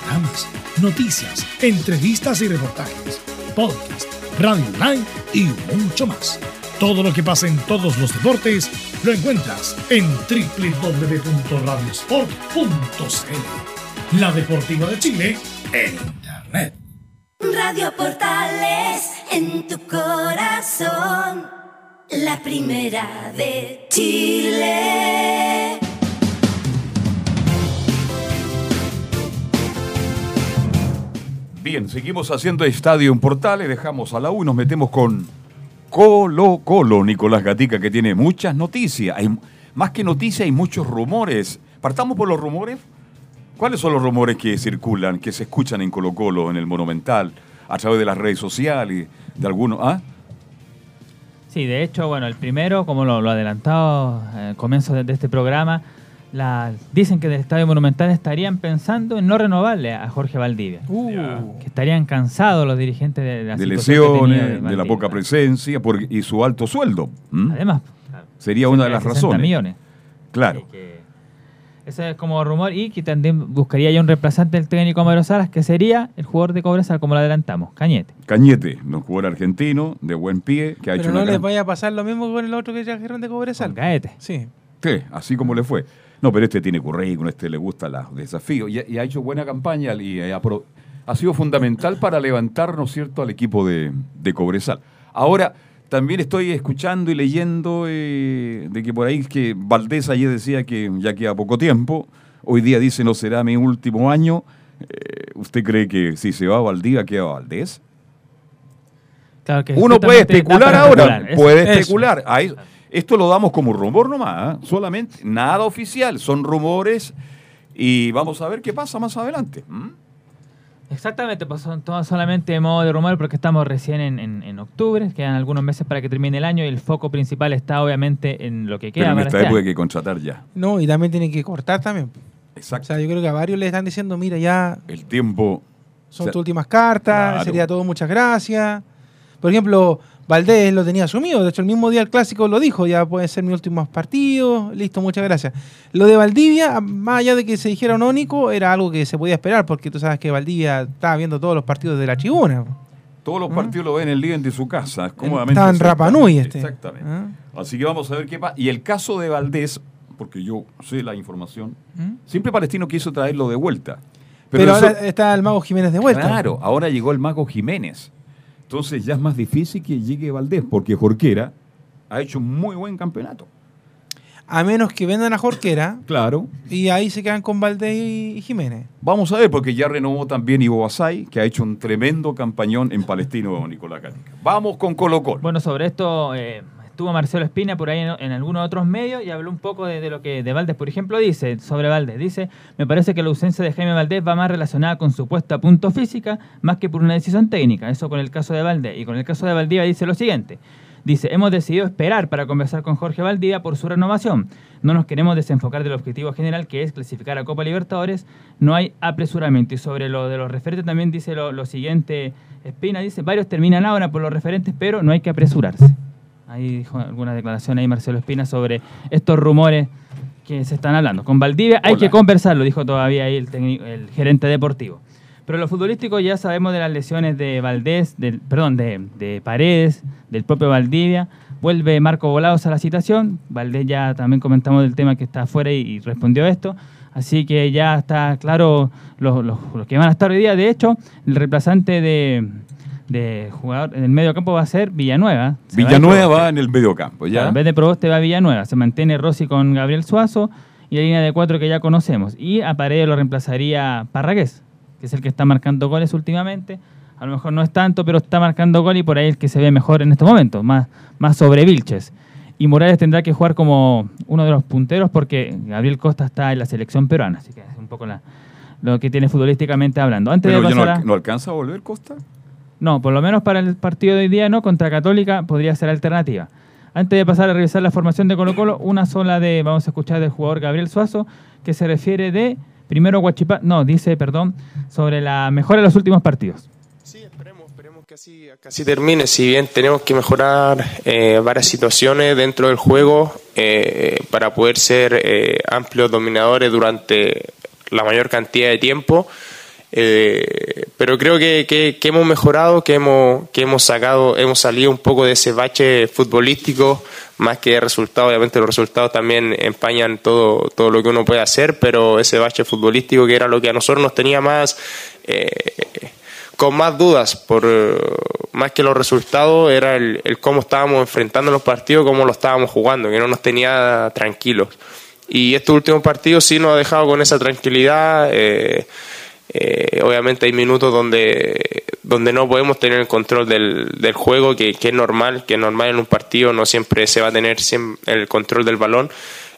Programas, noticias, entrevistas y reportajes, podcast, radio online y mucho más. Todo lo que pasa en todos los deportes lo encuentras en www.radiosport.cl. La Deportiva de Chile en Internet. Radio Portales en tu corazón. La primera de Chile. Bien, seguimos haciendo Estadio en Portales, dejamos a la U y nos metemos con Colo Colo, Nicolás Gatica, que tiene muchas noticias. Hay, más que noticias, hay muchos rumores. Partamos por los rumores. ¿Cuáles son los rumores que circulan, que se escuchan en Colo Colo, en el Monumental, a través de las redes sociales, de algunos? ¿Ah? Sí, de hecho, bueno, el primero, como lo, lo adelantado eh, al comienzo de, de este programa, la- dicen que del Estadio Monumental estarían pensando en no renovarle a Jorge Valdivia. Que estarían cansados los dirigentes de, la de situación que tenía lesiones, de la Valdivia. poca presencia por- y su alto sueldo. ¿m? Además, Sería una de las 60 razones. millones. Claro. Ese es como rumor y que también buscaría ya un reemplazante del técnico Amaro Salas, que sería el jugador de Cobresal, como lo adelantamos, Cañete. Cañete, un jugador argentino de buen pie que ha hecho Pero una no les gran- vaya a pasar lo mismo con el otro que trajeron de Cobresal. Gaete. Sí. Sí, así como le fue. No, pero este tiene currículum, este le gusta los desafíos y, y ha hecho buena campaña y ha, sido fundamental para levantar, ¿no es cierto?, al equipo de, de Cobresal. Ahora, también estoy escuchando y leyendo eh, de que por ahí que Valdés ayer decía que ya queda poco tiempo, hoy día dice no será mi último año. Eh, ¿Usted cree que si se va Valdivia queda Valdés? Claro que Uno puede especular ahora, especular, puede eso. especular. Ahí- esto lo damos como rumor nomás, ¿ah? solamente, nada oficial, son rumores y vamos a ver qué pasa más adelante. Exactamente, pues son todos solamente de modo de rumor porque estamos recién en, en- en octubre, quedan algunos meses para que termine el año y el foco principal está obviamente en lo que queda Pero en para esta este época hay que contratar ya. No, y también tienen que cortar también. Exacto. O sea, yo creo que a varios le están diciendo, mira, ya El tiempo... son o sea, tus últimas cartas, Claro. sería todo muchas gracias. Por ejemplo, Valdés lo tenía asumido. De hecho, el mismo día del clásico lo dijo. Ya pueden ser mis últimos partidos. Listo, muchas gracias. Lo de Valdivia, más allá de que se dijera un único, era algo que se podía esperar. Porque tú sabes que Valdivia estaba viendo todos los partidos de la tribuna. Todos los partidos lo ven en el living de su casa, cómodamente. Estaba en Rapa Nui este. Exactamente. ¿Ah? Así que vamos a ver qué pasa. Y el caso de Valdés, porque yo sé la información, ¿Mm? siempre Palestino quiso traerlo de vuelta. Pero, eso- ahora está el Mago Jiménez de vuelta. Claro, ahora llegó el mago Jiménez. Entonces ya es más difícil que llegue Valdés, porque Jorquera ha hecho un muy buen campeonato. A menos que vendan a Jorquera. Claro. Y ahí se quedan con Valdés y Jiménez. Vamos a ver, porque ya renovó también Ivo Basay, que ha hecho un tremendo campañón en Palestino, Nicolás Gatica. Vamos con Colo Colo. Bueno, sobre esto eh, estuvo Marcelo Espina por ahí en, algunos otros medios y habló un poco de, lo que de Valdés, por ejemplo, dice sobre Valdés. Dice, me parece que la ausencia de Jaime Valdés va más relacionada con su puesta a punto física más que por una decisión técnica. Eso con el caso de Valdés. Y con el caso de Valdivia dice lo siguiente. Dice, hemos decidido esperar para conversar con Jorge Valdivia por su renovación. No nos queremos desenfocar del objetivo general que es clasificar a Copa Libertadores. No hay apresuramiento. Y sobre lo de los referentes también dice lo siguiente, Espina dice, varios terminan ahora por los referentes, pero no hay que apresurarse. Ahí dijo alguna declaración ahí Marcelo Espina sobre estos rumores que se están hablando. Con Valdivia hay Hola. que conversarlo, dijo todavía ahí el, técnico- el gerente deportivo. Pero lo futbolístico ya sabemos de las lesiones de Valdés, del, perdón, de, de Paredes, del propio Valdivia. Vuelve Marco Volados a la citación. Valdés ya también comentamos del tema que está afuera y, y respondió esto. Así que ya está claro los, los- los que van a estar hoy día. De hecho, el reemplazante de, de jugador en el medio campo va a ser Villanueva. Se Villanueva va en el medio campo, ¿ya? Claro, en vez de Proboste va Villanueva. Se mantiene Rossi con Gabriel Suazo y la línea de cuatro que ya conocemos. Y a Paredes lo reemplazaría Parragués, que es el que está marcando goles últimamente. A lo mejor no es tanto, pero está marcando gol y por ahí el que se ve mejor en estos momentos, más, más sobre Vilches. Y Morales tendrá que jugar como uno de los punteros porque Gabriel Costa está en la selección peruana. Así que es un poco la- lo que tiene futbolísticamente hablando. Antes Pero de ya al- ¿no alcanza a volver Costa? No, por lo menos para el partido de hoy día no, contra Católica podría ser alternativa. Antes de pasar a revisar la formación de Colo Colo, una sola de, vamos a escuchar del jugador Gabriel Suazo, que se refiere de, primero Guachipá, no, dice, perdón, sobre la mejora de los últimos partidos. que así termine. Si bien tenemos que mejorar eh, varias situaciones dentro del juego eh, para poder ser eh, amplios dominadores durante la mayor cantidad de tiempo, eh, pero creo que, que- hemos mejorado, que hemos, que hemos sacado, hemos salido un poco de ese bache futbolístico, más que resultados, obviamente los resultados también empañan todo, todo lo que uno puede hacer, pero ese bache futbolístico que era lo que a nosotros nos tenía más eh, con más dudas, por más que los resultados, era el, cómo estábamos enfrentando los partidos, cómo lo estábamos jugando, que no nos tenía tranquilos. Y estos últimos partidos sí nos ha dejado con esa tranquilidad. eh, eh, obviamente hay minutos donde, donde no podemos tener el control del, del juego, que, que es normal, que es normal en un partido, no siempre se va a tener el control del balón.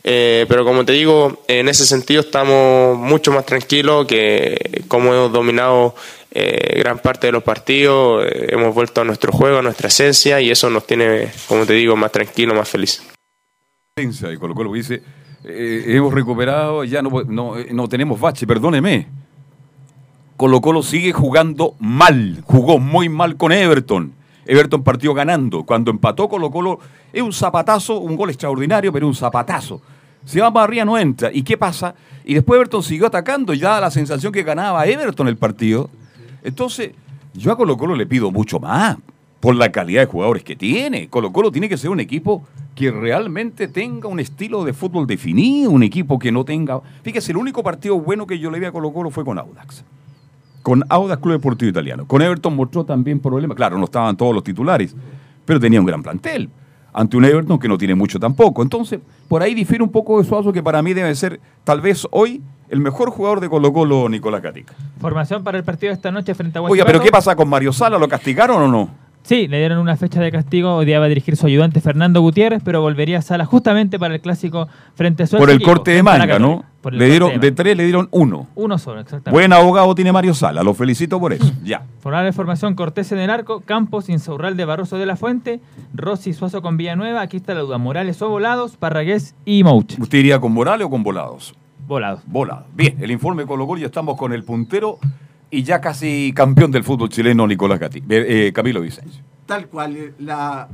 Eh, pero como te digo, en ese sentido estamos mucho más tranquilos que como hemos dominado eh, gran parte de los partidos, eh, hemos vuelto a nuestro juego, a nuestra esencia y eso nos tiene, como te digo, más tranquilos, más. Defensa de Colo Colo dice, eh, hemos recuperado, ya no, no, no tenemos bache, perdóneme. Colo Colo sigue jugando mal, jugó muy mal con Everton. Everton partió ganando. Cuando empató Colo Colo, es un zapatazo, un gol extraordinario, pero un zapatazo. Se va para arriba, no entra. ¿Y qué pasa? Y después Everton siguió atacando y da la sensación que ganaba Everton el partido. Entonces, yo a Colo Colo le pido mucho más por la calidad de jugadores que tiene. Colo Colo tiene que ser un equipo que realmente tenga un estilo de fútbol definido, un equipo que no tenga... Fíjese, el único partido bueno que yo le vi a Colo Colo fue con Audax. Con Audax Club Deportivo Italiano. Con Everton mostró también problemas. Claro, no estaban todos los titulares, pero tenía un gran plantel. Ante un Everton que no tiene mucho tampoco. Entonces, por ahí difiere un poco de Suazo, que para mí debe ser, tal vez hoy, el mejor jugador de Colo Colo, Nicolás Gatica. Formación para el partido de esta noche frente a Oiga, pero. ¿qué pasa con Mario Sala? ¿Lo castigaron o no? Sí, le dieron una fecha de castigo. Hoy día va a dirigir su ayudante Fernando Gutiérrez, pero volvería a Sala justamente para el clásico frente a su Por el equipo, corte de manga, ¿no? Le dieron, de de tres le dieron uno. Uno solo, exactamente. Buen abogado tiene Mario Sala, lo felicito por eso. Ya. Formar formación Cortés en el arco, Campos, Insaurral de Barroso de la Fuente, Rossi Suazo con Villanueva, aquí está la duda, Morales o Volados, Parragués y Mouch. ¿Usted iría con Morales o con Volados? Volados. Volados. Bien, el informe de Colo Colo, ya estamos con el puntero y ya casi campeón del fútbol chileno, Nicolás Gatti, eh, Camilo Vicencio. Tal cual, eh, la,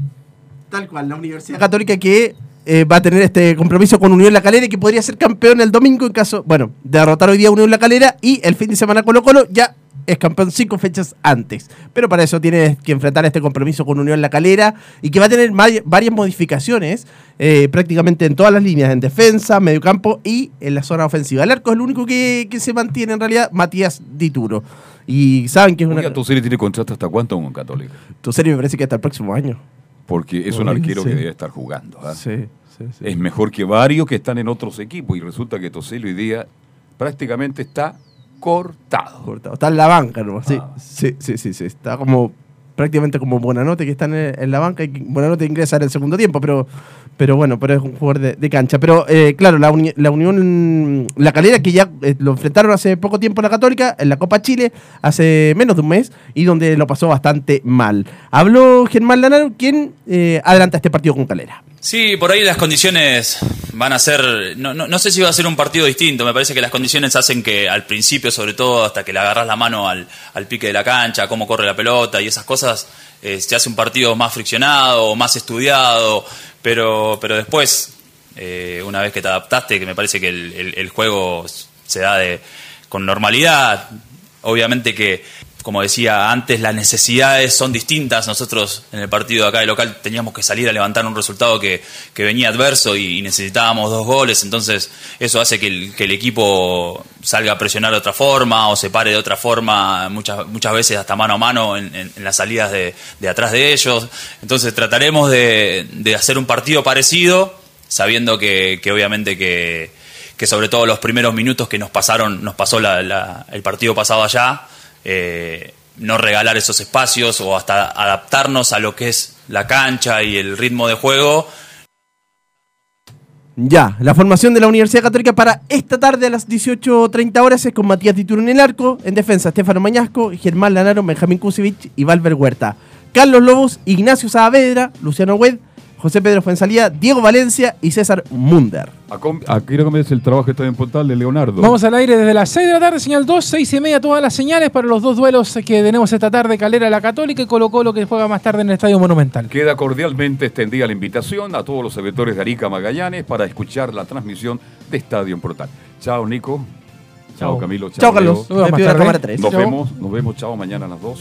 tal cual, la Universidad Católica que eh, va a tener este compromiso con Unión La Calera y que podría ser campeón el domingo en caso, bueno, de derrotar hoy día a Unión La Calera y el fin de semana Colo Colo ya es campeón cinco fechas antes. Pero para eso tiene que enfrentar este compromiso con Unión La Calera y que va a tener varias modificaciones eh, prácticamente en todas las líneas, en defensa, mediocampo y en la zona ofensiva. El arco es el único que, que se mantiene en realidad, Matías Dituro. Y saben que es una... Oiga, tu serie tiene contrato hasta cuánto con Católica? Tu serie me parece que hasta el próximo año. Porque es un arquero sí. que debe estar jugando. ¿ah? Sí, sí, sí. Es mejor que varios que están en otros equipos y resulta que Toselli hoy día prácticamente está cortado. cortado. Está en la banca, ¿no? Ah. Sí, sí, sí, sí, sí. Está como prácticamente como Buenanote que está en, en la banca y Buenanote ingresa en el segundo tiempo, pero, pero bueno, pero es un jugador de, cancha. Pero eh, claro, la, uni- la Unión, la Calera que ya eh, lo enfrentaron hace poco tiempo en la Católica, en la Copa Chile, hace menos de un mes, y donde lo pasó bastante mal. Habló Germán Lanaro, quien eh, adelanta este partido con Calera. Sí, por ahí las condiciones van a ser, no, no, no sé si va a ser un partido distinto, me parece que las condiciones hacen que al principio, sobre todo hasta que le agarras la mano al, al pique de la cancha, cómo corre la pelota y esas cosas, eh, se hace un partido más friccionado, más estudiado, pero, pero después, eh, una vez que te adaptaste, que me parece que el, el- el juego se da de, con normalidad, obviamente que como decía antes, las necesidades son distintas. Nosotros en el partido de acá de local teníamos que salir a levantar un resultado que, que venía adverso y, necesitábamos dos goles. Entonces eso hace que el, equipo salga a presionar de otra forma o se pare de otra forma, muchas, muchas veces hasta mano a mano en, las salidas de, de atrás de ellos. Entonces trataremos de, de hacer un partido parecido, sabiendo que, que obviamente que, que sobre todo los primeros minutos que nos pasaron, nos pasó la- la- el partido pasado allá, eh, no regalar esos espacios o hasta adaptarnos a lo que es la cancha y el ritmo de juego. Ya, la formación de la Universidad Católica para esta tarde a las 18.30 horas es con Matías Tituro en el arco, en defensa Estefano Mañasco, Germán Lanaro, Benjamín Kusevich y Valver Huerta. Carlos Lobos, Ignacio Saavedra, Luciano Wed, José Pedro Fuensalía, Diego Valencia y César Munder. Aquí quiero comienza el trabajo está en Portal de Leonardo. Vamos al aire desde las 6 de la tarde, señal 2, 6 y media, todas las señales para los dos duelos que tenemos esta tarde, Calera la Católica y Colo Colo que juega más tarde en el Estadio Monumental. Queda cordialmente extendida la invitación a todos los servidores de Arica Magallanes para escuchar la transmisión de Estadio en Portal. Chao, Nico. Chao, Chao. Camilo. Chao, Chao, Carlos. Leo. Nos vemos más tarde. Cámara tres. Nos Chao. vemos, nos vemos. Chao, mañana a las 2.